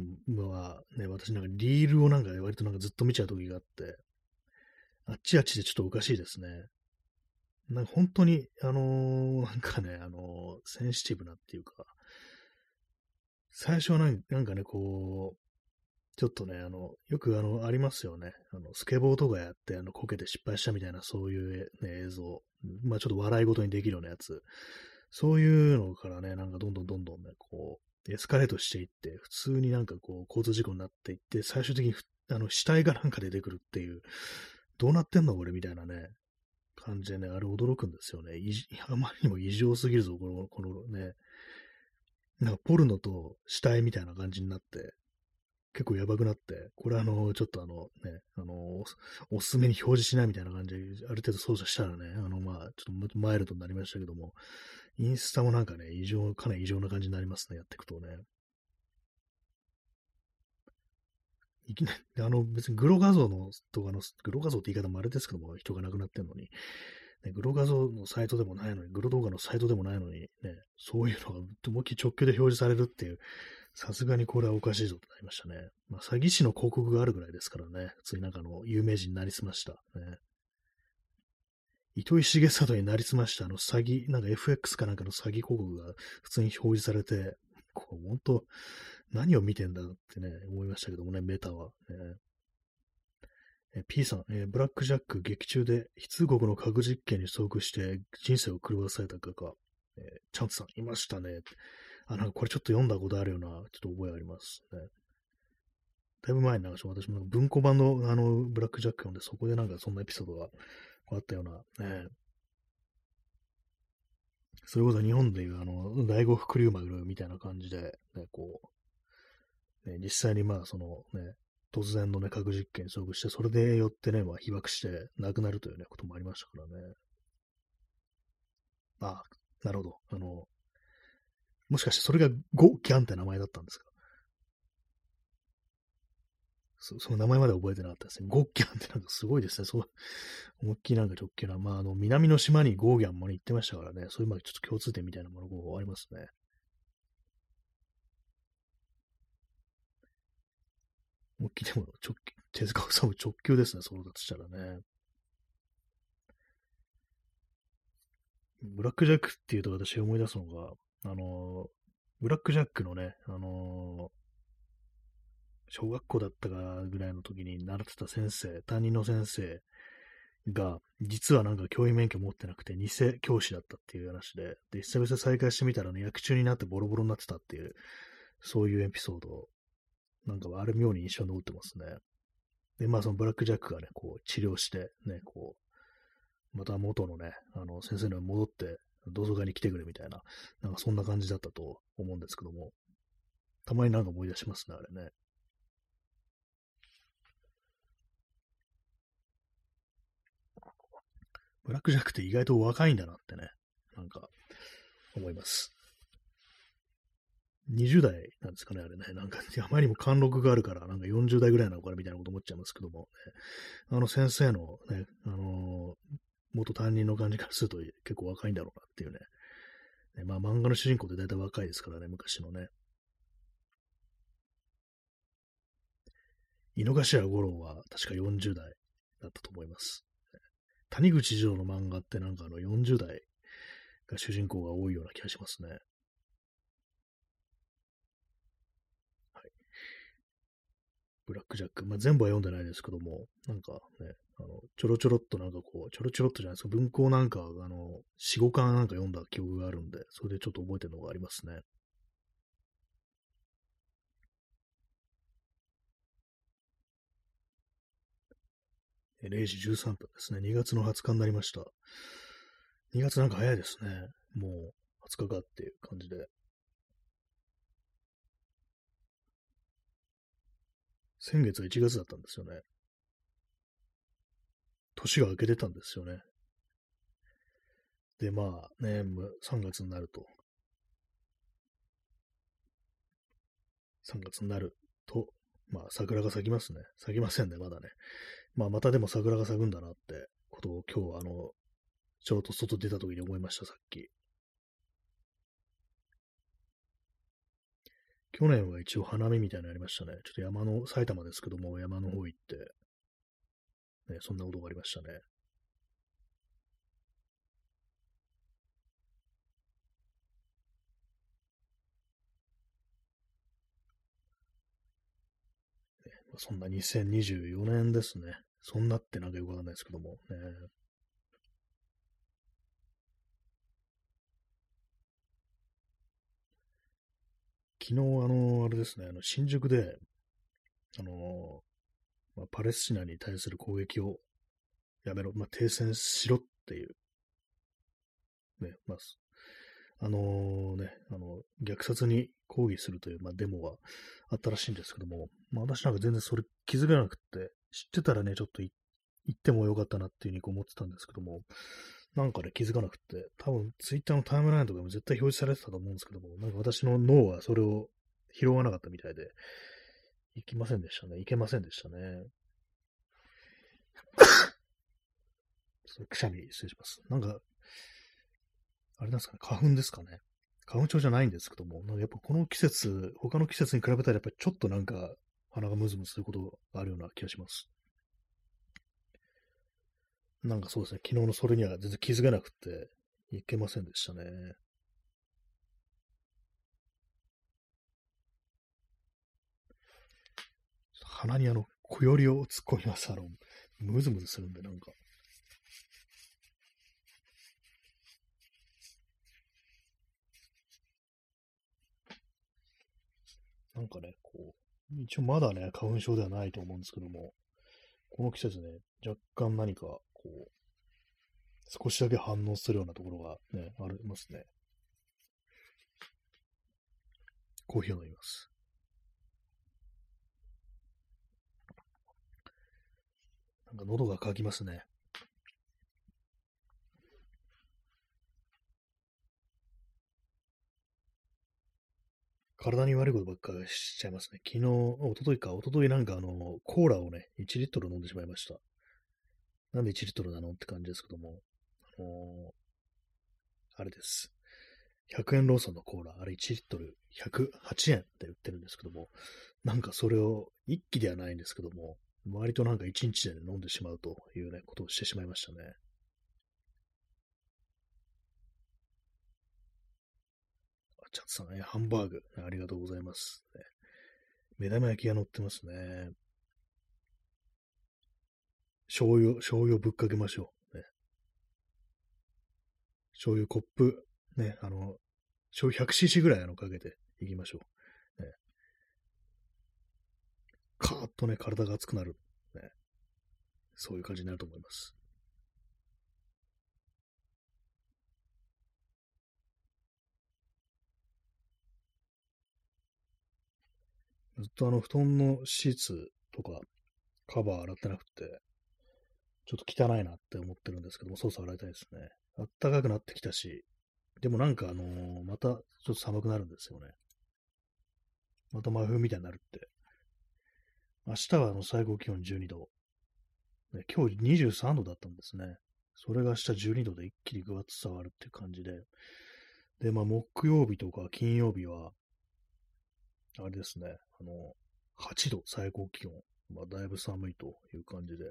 はね、私なんかリールをなんか割となんかずっと見ちゃう時があって、あっちあっちでちょっとおかしいですね。なんか本当に、あのー、なんかね、あのー、センシティブなっていうか、最初はなんかね、こう、ちょっとね、あの、よくあの、ありますよね。あの、スケボーとかやって、あの、こけて失敗したみたいな、そういう、ね、映像。まあちょっと笑い事にできるようなやつ。そういうのからね、なんかどんどんどんどんね、こう、エスカレートしていって、普通になんかこう、交通事故になっていって、最終的にあの死体がなんか出てくるっていう、どうなってんの俺みたいなね、感じでね、あれ驚くんですよね。*laughs* あまりにも異常すぎるぞ、この、このね、なんかポルノと死体みたいな感じになって、結構やばくなって、これあの、ちょっとあのね、あの、おすすめに表示しないみたいな感じで、ある程度操作したらね、あの、まあ、ちょっとマイルドになりましたけども、インスタもなんかね、異常、かなり異常な感じになりますね、やっていくとね。いきなり、あの、別にグロ画像の、とかの、グロ画像って言い方もあれですけども、人が亡くなってんのに、ね、グロ画像のサイトでもないのに、グロ動画のサイトでもないのに、ね、そういうのが思いっきり直球で表示されるっていう、さすがにこれはおかしいぞとなりましたね。まあ、詐欺師の広告があるぐらいですからね、普通になんかの有名人になりすました。ね。糸井重里になりすましたあの詐欺、なんか FX かなんかの詐欺広告が普通に表示されて、こう本当、何を見てんだってね、思いましたけどもね、メタは。ね、え P さん、えー、ブラックジャック劇中で非通告の核実験に遭遇して人生を狂わされた画家、えー、チャンツさん、いましたね。あ、なんかこれちょっと読んだことあるような、ちょっと覚えありますね。だいぶ前になんか私も文庫版のあのブラックジャック読んで、そこでなんかそんなエピソードがあったような、ね。それこそ日本でいう、あの、第五福竜丸みたいな感じで、ね、こう、ね、実際にまあ、そのね、突然のね、核実験に遭遇して、それでよってね、まあ、被爆して亡くなるというね、こともありましたからね。ああ、なるほど。あの、もしかしてそれがゴ・ギャンって名前だったんですか？そ *laughs* の名前まで覚えてなかったですね。ゴッギャンってなんかすごいですね。そう、思いっきりなんか直球な。まあ、あの、南の島にゴーギャンも、行ってましたからね。そういうまあちょっと共通点みたいなものがありますね。思いっきりでも直球、手塚治虫直球ですね。そうだとしたらね。ブラックジャックっていうと私思い出すのが、あの、ブラックジャックのね、あの小学校だったかぐらいの時に習ってた先生、担任の先生が、実はなんか教員免許持ってなくて、偽教師だったっていう話で、で、久々再会してみたらね、役中になってボロボロになってたっていう、そういうエピソード、なんかある妙に印象に残ってますね。で、まあそのブラックジャックがね、こう治療して、ね、こう、また元のね、あの先生に戻って、同窓会に来てくれみたいな、なんかそんな感じだったと思うんですけども、たまになんか思い出しますね、あれね。ブラックジャックって意外と若いんだなってね、なんか思います。20代なんですかね、あれね。なんか、あまりにも貫禄があるから、なんか40代ぐらいなのかなみたいなこと思っちゃいますけども、ね、あの先生のね、あのー、元担任の感じからすると結構若いんだろうなっていうね。ねまあ漫画の主人公って大体若いですからね、昔のね。井の頭五郎は確か40代だったと思います。谷口二郎の漫画ってなんかあの40代が主人公が多いような気がしますね。はい。ブラックジャック。まあ、全部は読んでないですけども、なんかね、あの、ちょろちょろっとなんかこう、ちょろちょろっとじゃないですか、文庫なんか、あの、4、5巻なんか読んだ記憶があるんで、それでちょっと覚えてるのがありますね。0時13分ですね。2月の20日になりました。2月なんか早いですね。もう20日かっていう感じで。先月は1月だったんですよね。年が明けてたんですよね。で、まあね、3月になると、3月になると、まあ桜が咲きますね。咲きませんね、まだね。まあ、またでも桜が咲くんだなってことを今日あの、ちょうど外出た時に思いました、さっき。去年は一応花見みたいなのありましたね。ちょっと山の、埼玉ですけども、山の方行って、ね、そんなことがありましたね。そんな2024年ですね。そんなってなんかよくわかんないですけども、ね。昨日、あの、あれですね、あの、新宿で、あの、まあ、パレスチナに対する攻撃をやめろ、まあ、停戦しろっていう、ね、まあ、あのー、ね、あの、虐殺に抗議するという、まあ、デモがあったらしいんですけども、まあ、私なんか全然それ気づかなくて、知ってたらね、ちょっと行ってもよかったなっていうふうに思ってたんですけども、なんかね、気づかなくて、多分ツイッターのタイムラインとかも絶対表示されてたと思うんですけども、なんか私の脳はそれを拾わなかったみたいで、行きませんでしたね。行けませんでしたね。*laughs* くしゃみ失礼します。なんか、あれなんですかね、花粉ですかね。花粉症じゃないんですけども、なんかやっぱこの季節、他の季節に比べたらやっぱりちょっとなんか鼻がムズムズすることがあるような気がします。なんかそうですね、昨日のそれには全然気づけなくて、いけませんでしたね。鼻にあの、小よりを突っ込みます。あの、ムズムズするんで、なんか。なんかね、こう、一応まだね、花粉症ではないと思うんですけども、この季節ね、若干何か、こう、少しだけ反応するようなところがね、ありますね。コーヒーを飲みます。なんか喉が渇きますね。体に悪いことばっかしちゃいますね。昨日、おとといか、おとといなんかあの、コーラをね、1リットル飲んでしまいました。なんで1リットルなのって感じですけども、あのー、あれです。100円ローソンのコーラ、あれ1リットル108円で売ってるんですけども、なんかそれを一気ではないんですけども、割となんか1日で、飲んでしまうというね、ことをしてしまいましたね。チャッツさん、ね、ハンバーグ、ありがとうございます。ね、目玉焼きが乗ってますね。醤油、醤油をぶっかけましょう。ね、醤油コップ、ね、あの、醤油 100cc ぐらいあのかけていきましょう。ね、カーッとね、体が熱くなる。ね、そういう感じになると思います。ずっとあの布団のシーツとかカバー洗ってなくて、ちょっと汚いなって思ってるんですけども、そろそろ洗いたいですね。あったかくなってきたし、でもなんかあのー、またちょっと寒くなるんですよね。また真冬みたいになるって。明日はあの最高気温12度。今日23度だったんですね。それが明日12度で一気にぐわっと伝わるっていう感じで。で、まあ木曜日とか金曜日は、あれですね、あの、8度最高気温。まあ、だいぶ寒いという感じで。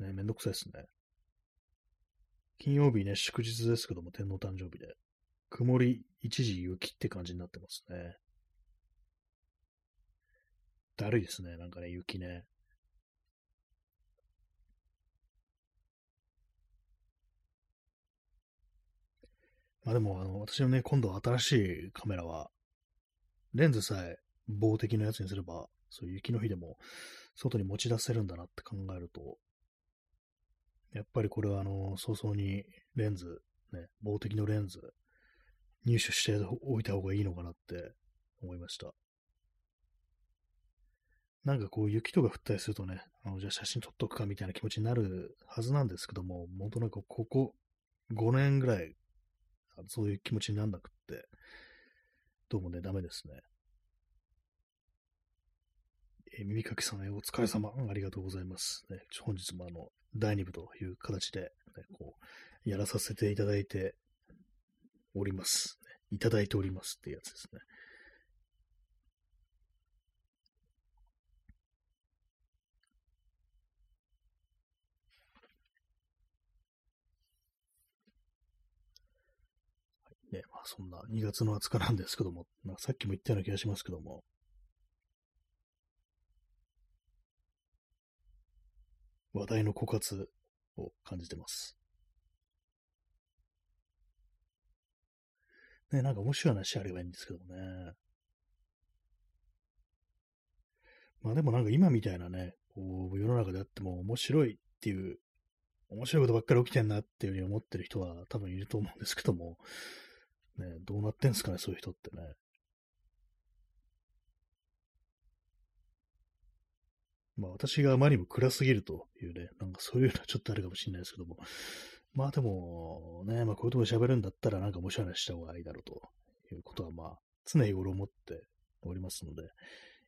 ね、めんどくさいですね。金曜日ね、祝日ですけども、天皇誕生日で。曇り、一時雪って感じになってますね。だるいですね、なんかね、雪ね。まあでも、あの、私のね、今度新しいカメラは、レンズさえ棒的なやつにすれば、そういう雪の日でも外に持ち出せるんだなって考えると、やっぱりこれはあの、早々にレンズ、ね、棒的のレンズ、入手しておいた方がいいのかなって思いました。なんかこう雪とか降ったりするとね、あのじゃあ写真撮っとくかみたいな気持ちになるはずなんですけども、本当なんかここ5年ぐらい、そういう気持ちになんなくって、どうもね、ダメですね。えー、耳かきさん、お疲れ様、ありがとうございます。ね、本日もあの、第2部という形で、ね、こう、やらさせていただいております。いただいておりますってやつですね。そんな2月の20日なんですけども、まあ、さっきも言ったような気がしますけども、話題の枯渇を感じてます。ね、なんか面白い話あればいいんですけどね。まあでもなんか今みたいなね、こう世の中であっても面白いっていう、面白いことばっかり起きてんなっていうふうに思ってる人は多分いると思うんですけども、ね、どうなってんすかね、そういう人ってね。まあ私があまりにも暗すぎるというね、なんかそういうのはちょっとあるかもしれないですけども、*laughs* まあでもね、まあこういうとこ喋るんだったらなんか面白い話した方がいいだろうということはまあ常日頃思っておりますので、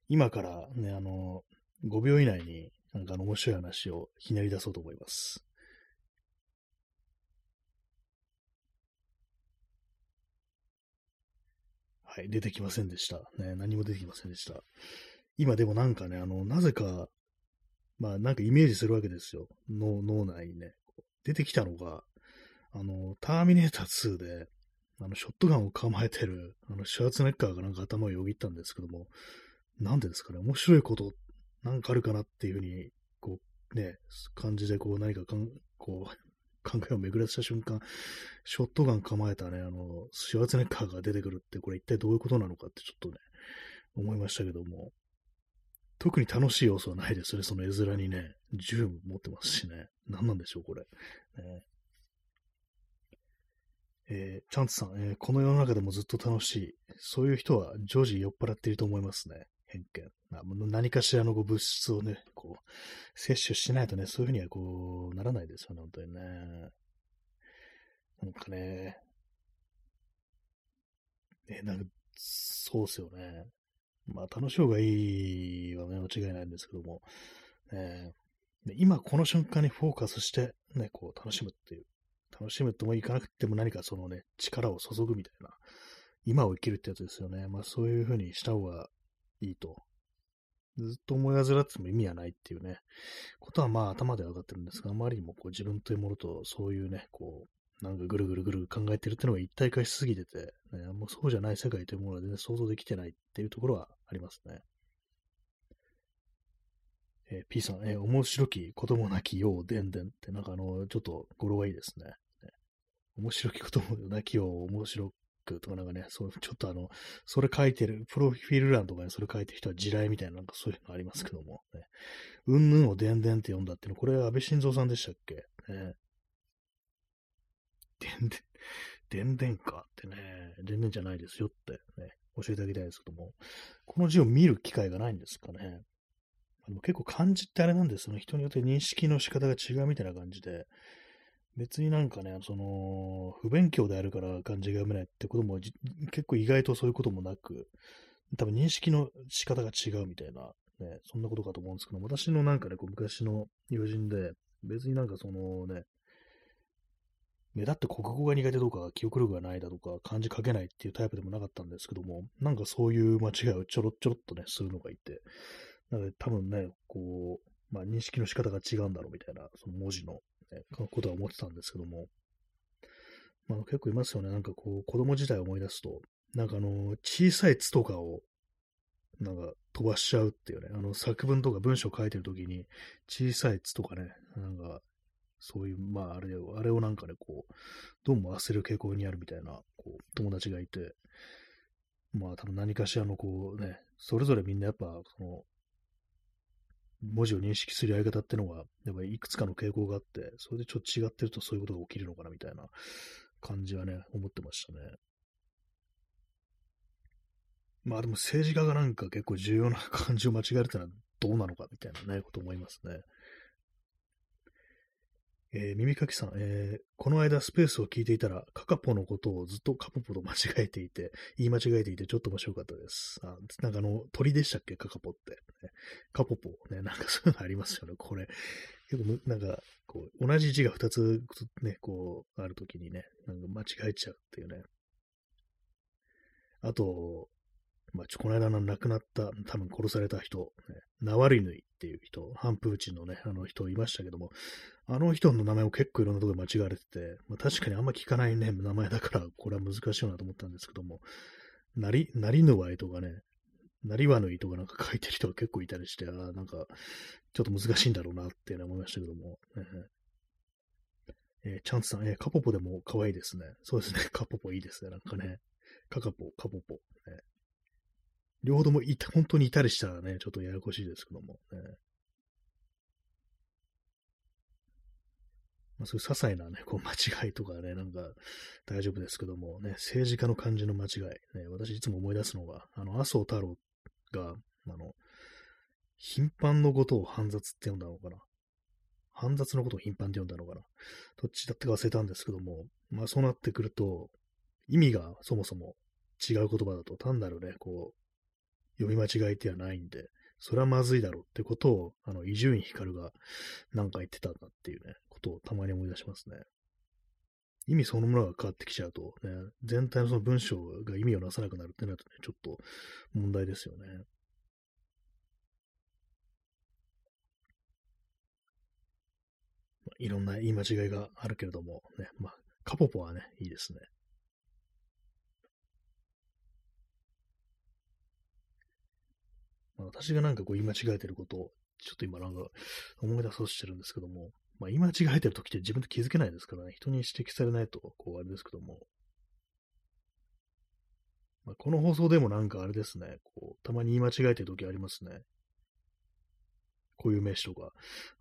今からね、あの、5秒以内になんかあの面白い話をひねり出そうと思います。はい、出てきませんでした。ね、何も出てきませんでした。今でもなんかね、あの、なぜか、まあなんかイメージするわけですよ。脳内にね。出てきたのが、あの、ターミネーター2で、あの、ショットガンを構えてる、あの、シュワーツネッカーがなんか頭をよぎったんですけども、なんでですかね、面白いこと、なんかあるかなっていうふうに、こう、ね、感じで、こう、何かかん、こう、考えを巡らせた瞬間、ショットガン構えたね、あの、シュワツネッカーが出てくるって、これ一体どういうことなのかってちょっとね、思いましたけども、特に楽しい要素はないですよね。その絵面にね、銃も持ってますしね。何なんでしょう、これ。ね、えー、チャンツさん、えー、この世の中でもずっと楽しい。そういう人は常時酔っ払っていると思いますね。偏見。何かしらの物質をね、こう、摂取しないとね、そういうふうにはこう、ならないですよね、本当にね。なんかね、え、なんか、そうっすよね。まあ、楽しい方がいいはね、間違いないんですけども、えー、今この瞬間にフォーカスして、ね、こう楽しむっていう、楽しむともいかなくても何かそのね、力を注ぐみたいな、今を生きるってやつですよね。まあそういう風にした方がいいと。ずっと思い患っても意味はないっていうね、ことはまあ頭では分かってるんですが、あまりにもこう自分というものとそういうね、こう、なんかぐるぐるぐる考えてるっていうのが一体化しすぎてて、ね、もうそうじゃない世界というものは全然想像できてないっていうところはありますね。えー、P さん、えー、面白き子供泣きようでんでんって、なんかあの、ちょっと語呂がいいですね。ね面白き子供泣きよう面白くとかなんかね、そう、ちょっとあの、それ書いてる、プロフィール欄とかにそれ書いてる人は地雷みたいななんかそういうのありますけども、ね。うんぬんをでんでんって読んだっていうの、これ安倍晋三さんでしたっけ？ね。でんでん、でんでんかってね、でんでんじゃないですよってね、教えてあげたいですけども、この字を見る機会がないんですかね。でも結構漢字ってあれなんですよね。人によって認識の仕方が違うみたいな感じで、別になんかね、その、不勉強であるから漢字が読めないってことも、結構意外とそういうこともなく、多分認識の仕方が違うみたいな、ね、そんなことかと思うんですけど、私のなんかね、こう昔の友人で、別になんかそのね、目立って国語が苦手とか、記憶力がないだとか、漢字書けないっていうタイプでもなかったんですけども、なんかそういう間違いをちょろちょろっとね、するのがいて、なので多分ね、こう、まあ認識の仕方が違うんだろうみたいな、その文字の、ね、ことは思ってたんですけども、まあ結構いますよね。なんかこう、子供時代を思い出すと、なんかあの、小さい「つ」とかを、なんか飛ばしちゃうっていうね、あの作文とか文章書いてるときに、小さい「つ」とかね、なんか、そういう、まああれを、あれをなんかね、こう、どうも忘れる傾向にあるみたいな、こう、友達がいて、まあ多分何かしらのこうね、それぞれみんなやっぱ、その、文字を認識するやり方ってのが、やっぱりいくつかの傾向があって、それでちょっと違ってるとそういうことが起きるのかなみたいな感じはね、思ってましたね。まあでも政治家がなんか結構重要な漢字を間違えるってのはどうなのかみたいなね、こと思いますね。えー、耳かきさん、えー、この間スペースを聞いていたら、カカポのことをずっとカポポと間違えていて、*laughs* 言い間違えていて、ちょっと面白かったです。あなんかあの、鳥でしたっけ？カカポって。カポポ。ね、なんかそういうのありますよね、これ。結構、なんか、こう、同じ字が2つ、ね、こう、あるときにね、なんか間違えちゃうっていうね。あと、まあ、ちょ、この間の亡くなった、多分殺された人、ね、ナワリヌイっていう人、反プーチンのね、あの人いましたけども、あの人の名前も結構いろんなところで間違われてて、まあ、確かにあんま聞かないね、名前だから、これは難しいなと思ったんですけども、なり、なりぬわいとかね、なりわぬいとかなんか書いてる人が結構いたりして、ああなんか、ちょっと難しいんだろうなって思いましたけども、えー、チャンツさん、えー、カポポでも可愛いですね。そうですね、カポポいいですね、なんかね。カカポ、カポポ。ね、両方ともいた、本当にいたりしたらね、ちょっとややこしいですけども、ね。まあ、そういう些細なね、こう間違いとかね、なんか大丈夫ですけども、ね、政治家の漢字の間違い、ね、私いつも思い出すのが、あの、麻生太郎が、あの、頻繁のことを煩雑って呼んだのかな。煩雑のことを頻繁って呼んだのかな。どっちだってか忘れたんですけども、まあそうなってくると、意味がそもそも違う言葉だと単なるね、こう、読み間違いではないんで、それはまずいだろうってことを、あの、伊集院光が何か言ってたんだっていうね、ことをたまに思い出しますね。意味そのものが変わってきちゃうと、ね、全体のその文章が意味をなさなくなるってなるとね、ちょっと問題ですよね。まあ、いろんな言い間違いがあるけれども、ね、まあ、カポポはね、いいですね。まあ、私がなんかこう言い間違えてることを、ちょっと今なんか思い出そうしてるんですけども、まあ、言い間違えてる時って自分で気づけないですからね、人に指摘されないと、こうあれですけども、まあ、この放送でもなんかあれですね、こう、たまに言い間違えてる時ありますね。こういう名詞とか。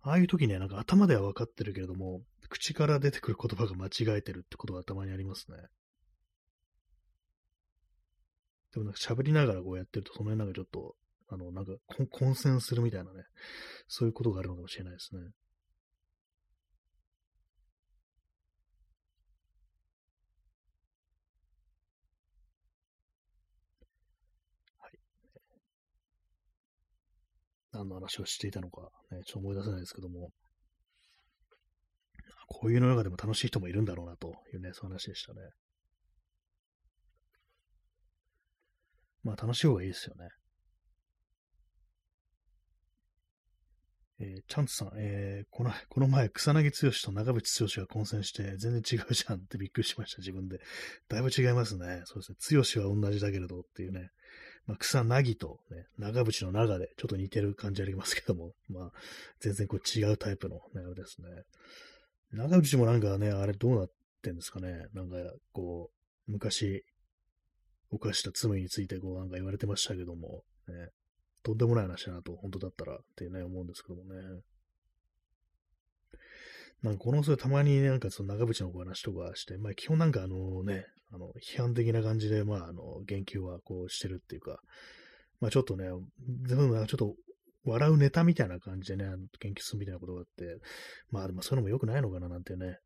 ああいう時にはなんか頭では分かってるけれども、口から出てくる言葉が間違えてるってことがたまにありますね。でもなんか喋りながらこうやってると、その辺なんかちょっとあの、なんか混戦するみたいなね、そういうことがあるのかもしれないですね。はい。何の話をしていたのか、ね、ちょっと思い出せないですけども、こういうの中でも楽しい人もいるんだろうなというね、そういう話でしたね。まあ楽しい方がいいですよね。えー、チャンツさん、えー、この、*laughs* この前、草薙剛と長渕剛が混戦して、全然違うじゃんってびっくりしました、自分で。だいぶ違いますね。そうですね。剛は同じだけれどっていうね。まあ、草薙と、ね、長渕の長でちょっと似てる感じありますけども、まあ、全然こう違うタイプの、ね、あれですね。長渕もなんかね、あれどうなってんですかね。なんか、こう、昔、犯した罪についてこうなんか言われてましたけども、ね、とんでもない話だなと、本当だったらってね、思うんですけどもね。なんかこのそれたまになんかその長渕のお話とかして、まあ基本なんかあのね、あの批判的な感じで、まああの言及はこうしてるっていうか、まあちょっとね、全部なんかちょっと笑うネタみたいな感じでね、研究するみたいなことがあって、まあでもそういうのも良くないのかななんてね、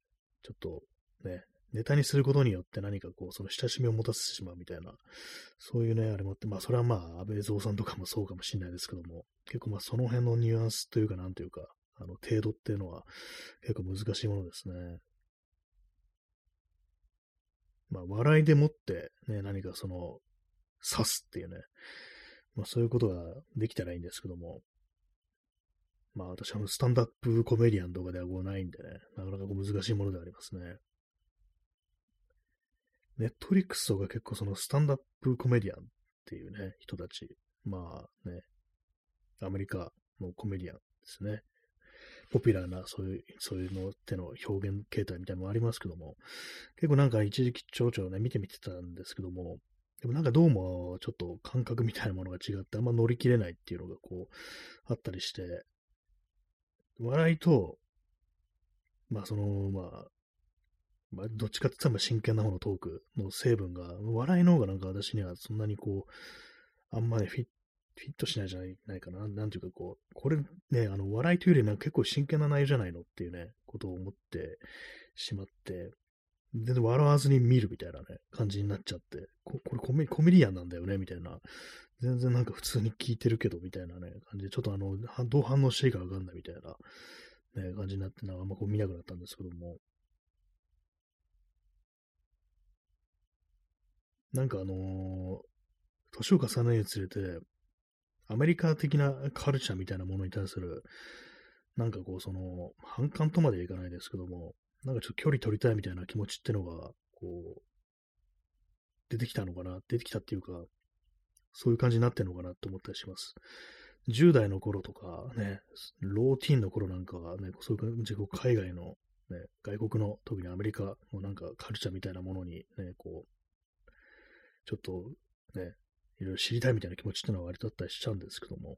ちょっとね、ネタにすることによって何かこう、その親しみを持たせてしまうみたいな、そういうね、あれもあって、まあそれはまあ、安倍蔵さんとかもそうかもしれないですけども、結構まあその辺のニュアンスというか、なんというか、あの、程度っていうのは結構難しいものですね。まあ、笑いでもってね、何かその、刺すっていうね、まあそういうことができたらいいんですけども、まあ私はスタンダップコメディアンとかではこうないんでね、なかなかこう難しいものでありますね。ネットリックスとか結構そのスタンダップコメディアンっていうね、人たち、まあね、アメリカのコメディアンですね。ポピュラーな、そういう、そういうのっての表現形態みたいなのもありますけども、結構なんか一時期ちょろちょね、見てみてたんですけども、でもなんかどうもちょっと感覚みたいなものが違って、あんま乗り切れないっていうのがこう、あったりして、笑いと、まあその、まあ、まあ、どっちかって言ったら真剣な方のトークの成分が、笑いの方がなんか私にはそんなにこう、あんまりフィッフィットしないじゃないかな。なんていうかこう、これね、あの、笑いというよりなんか結構真剣な内容じゃないのっていうね、ことを思ってしまって、全然笑わずに見るみたいなね、感じになっちゃって、ここれコメコメディアンなんだよね、みたいな。全然なんか普通に聞いてるけど、みたいなね、感じで、ちょっとあの、どう反応していいかわかんないみたいな、ね、感じになって、なんかあんまこう見なくなったんですけども。なんかあのー、年を重ねるにつれて、アメリカ的なカルチャーみたいなものに対する、なんかこう、その、反感とまではいかないですけども、なんかちょっと距離取りたいみたいな気持ちってのが、こう、出てきたのかな、出てきたっていうか、そういう感じになってるのかなって思ったりします。10代の頃とかね、ローティーンの頃なんかはね、そういう感じで海外の、ね、外国の、特にアメリカのなんかカルチャーみたいなものにね、こう、ちょっとね、いろいろ知りたいみたいな気持ちってのは割とあったりしちゃうんですけども、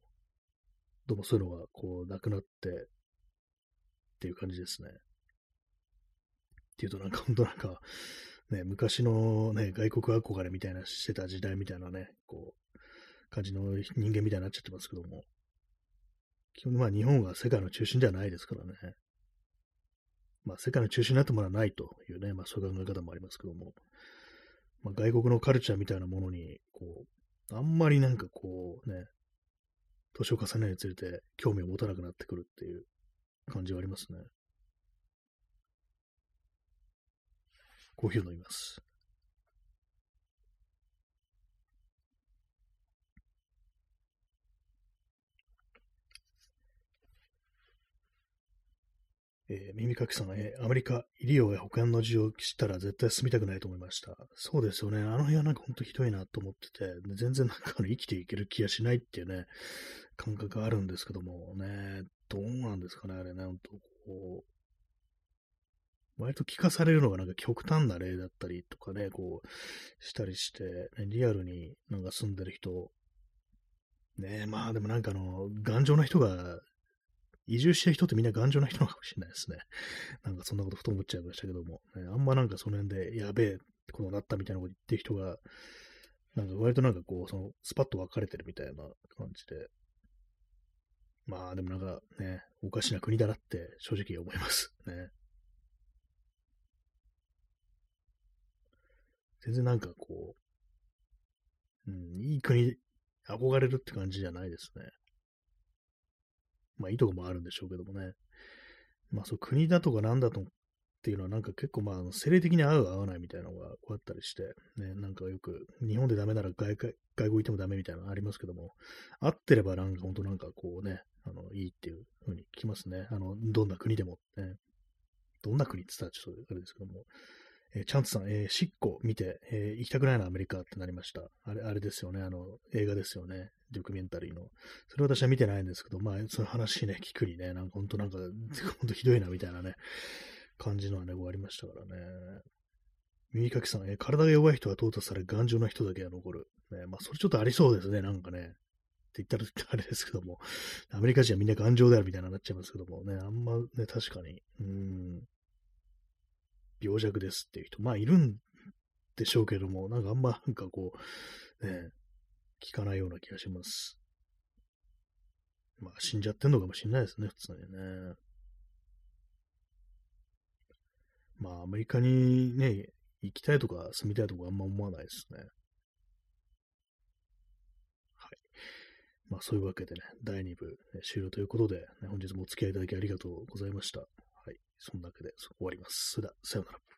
どうもそういうのがこうなくなってっていう感じですね。っていうとなんか本当なんか、ね、昔のね、外国憧れみたいなしてた時代みたいなね、こう、感じの人間みたいになっちゃってますけども、基本まあ日本は世界の中心ではないですからね。まあ世界の中心になってもらわないというね、まあそういう考え方もありますけども、まあ外国のカルチャーみたいなものに、こう、あんまりなんかこうね、年を重ねるにつれて興味を持たなくなってくるっていう感じはありますね。コーヒーを飲みます。えー、耳かきさんが、えー、アメリカ、医療や保険の事情を知ったら絶対住みたくないと思いました。そうですよね。あの辺はなんかほんとひどいなと思ってて、全然なんか生きていける気がしないっていうね、感覚があるんですけどもね、どうなんですかね、あれね、ほんとこう、割と聞かされるのがなんか極端な例だったりとかね、こう、したりして、ね、リアルになんか住んでる人、ねまあでもなんかあの、頑丈な人が移住してる人ってみんな頑丈な人なのかもしれないですね。*laughs* なんかそんなことふと思っちゃいましたけども、ね、あんまなんかその辺でやべえってことになったみたいなこと言ってる人が、なんか割となんかこう、そのスパッと分かれてるみたいな感じで、まあでもなんかね、おかしな国だなって正直思いますね。全然なんかこう、うん、いい国、憧れるって感じじゃないですね。まあいいとこもあるんでしょうけどもね。まあそう国だとかなんだとっていうのはなんか結構まあ、世例的に合う合わないみたいなのがあったりして、ね、なんかよく日本でダメなら外外国行ってもダメみたいなのありますけども、合ってればなんか本当なんかこうね、あの、いいっていう風に聞きますね。あの、どんな国でもね。どんな国って言ったらちょっとあれですけども、えー、チャンツさん、えー、シッコ見て、えー、行きたくないな、アメリカってなりました。あれ、あれですよね、あの、映画ですよね。ドキュメンタリーの。それ私は見てないんですけど、まあ、その話ね、聞くにね、なんか本当なんか、*laughs* 本当ひどいな、みたいなね、感じのはね、こうありましたからね。耳かきさん、えー、体が弱い人は淘汰され、頑丈な人だけが残る。ね、まあ、それちょっとありそうですね、なんかね。って言ったら *laughs* あれですけども、アメリカ人はみんな頑丈であるみたいになっちゃいますけどもね、あんまね、確かに、うん、病弱ですっていう人、まあいるんでしょうけども、なんかあんまなんかこう、ね、聞かないような気がします。まあ死んじゃってんのかもしれないですね、普通にね。まあアメリカにね、行きたいとか住みたいとかあんま思わないですね。はい。まあそういうわけでね、第2部、終了ということで、ね、本日もお付き合いいただきありがとうございました。そんだけで終わります。それでは、さようなら。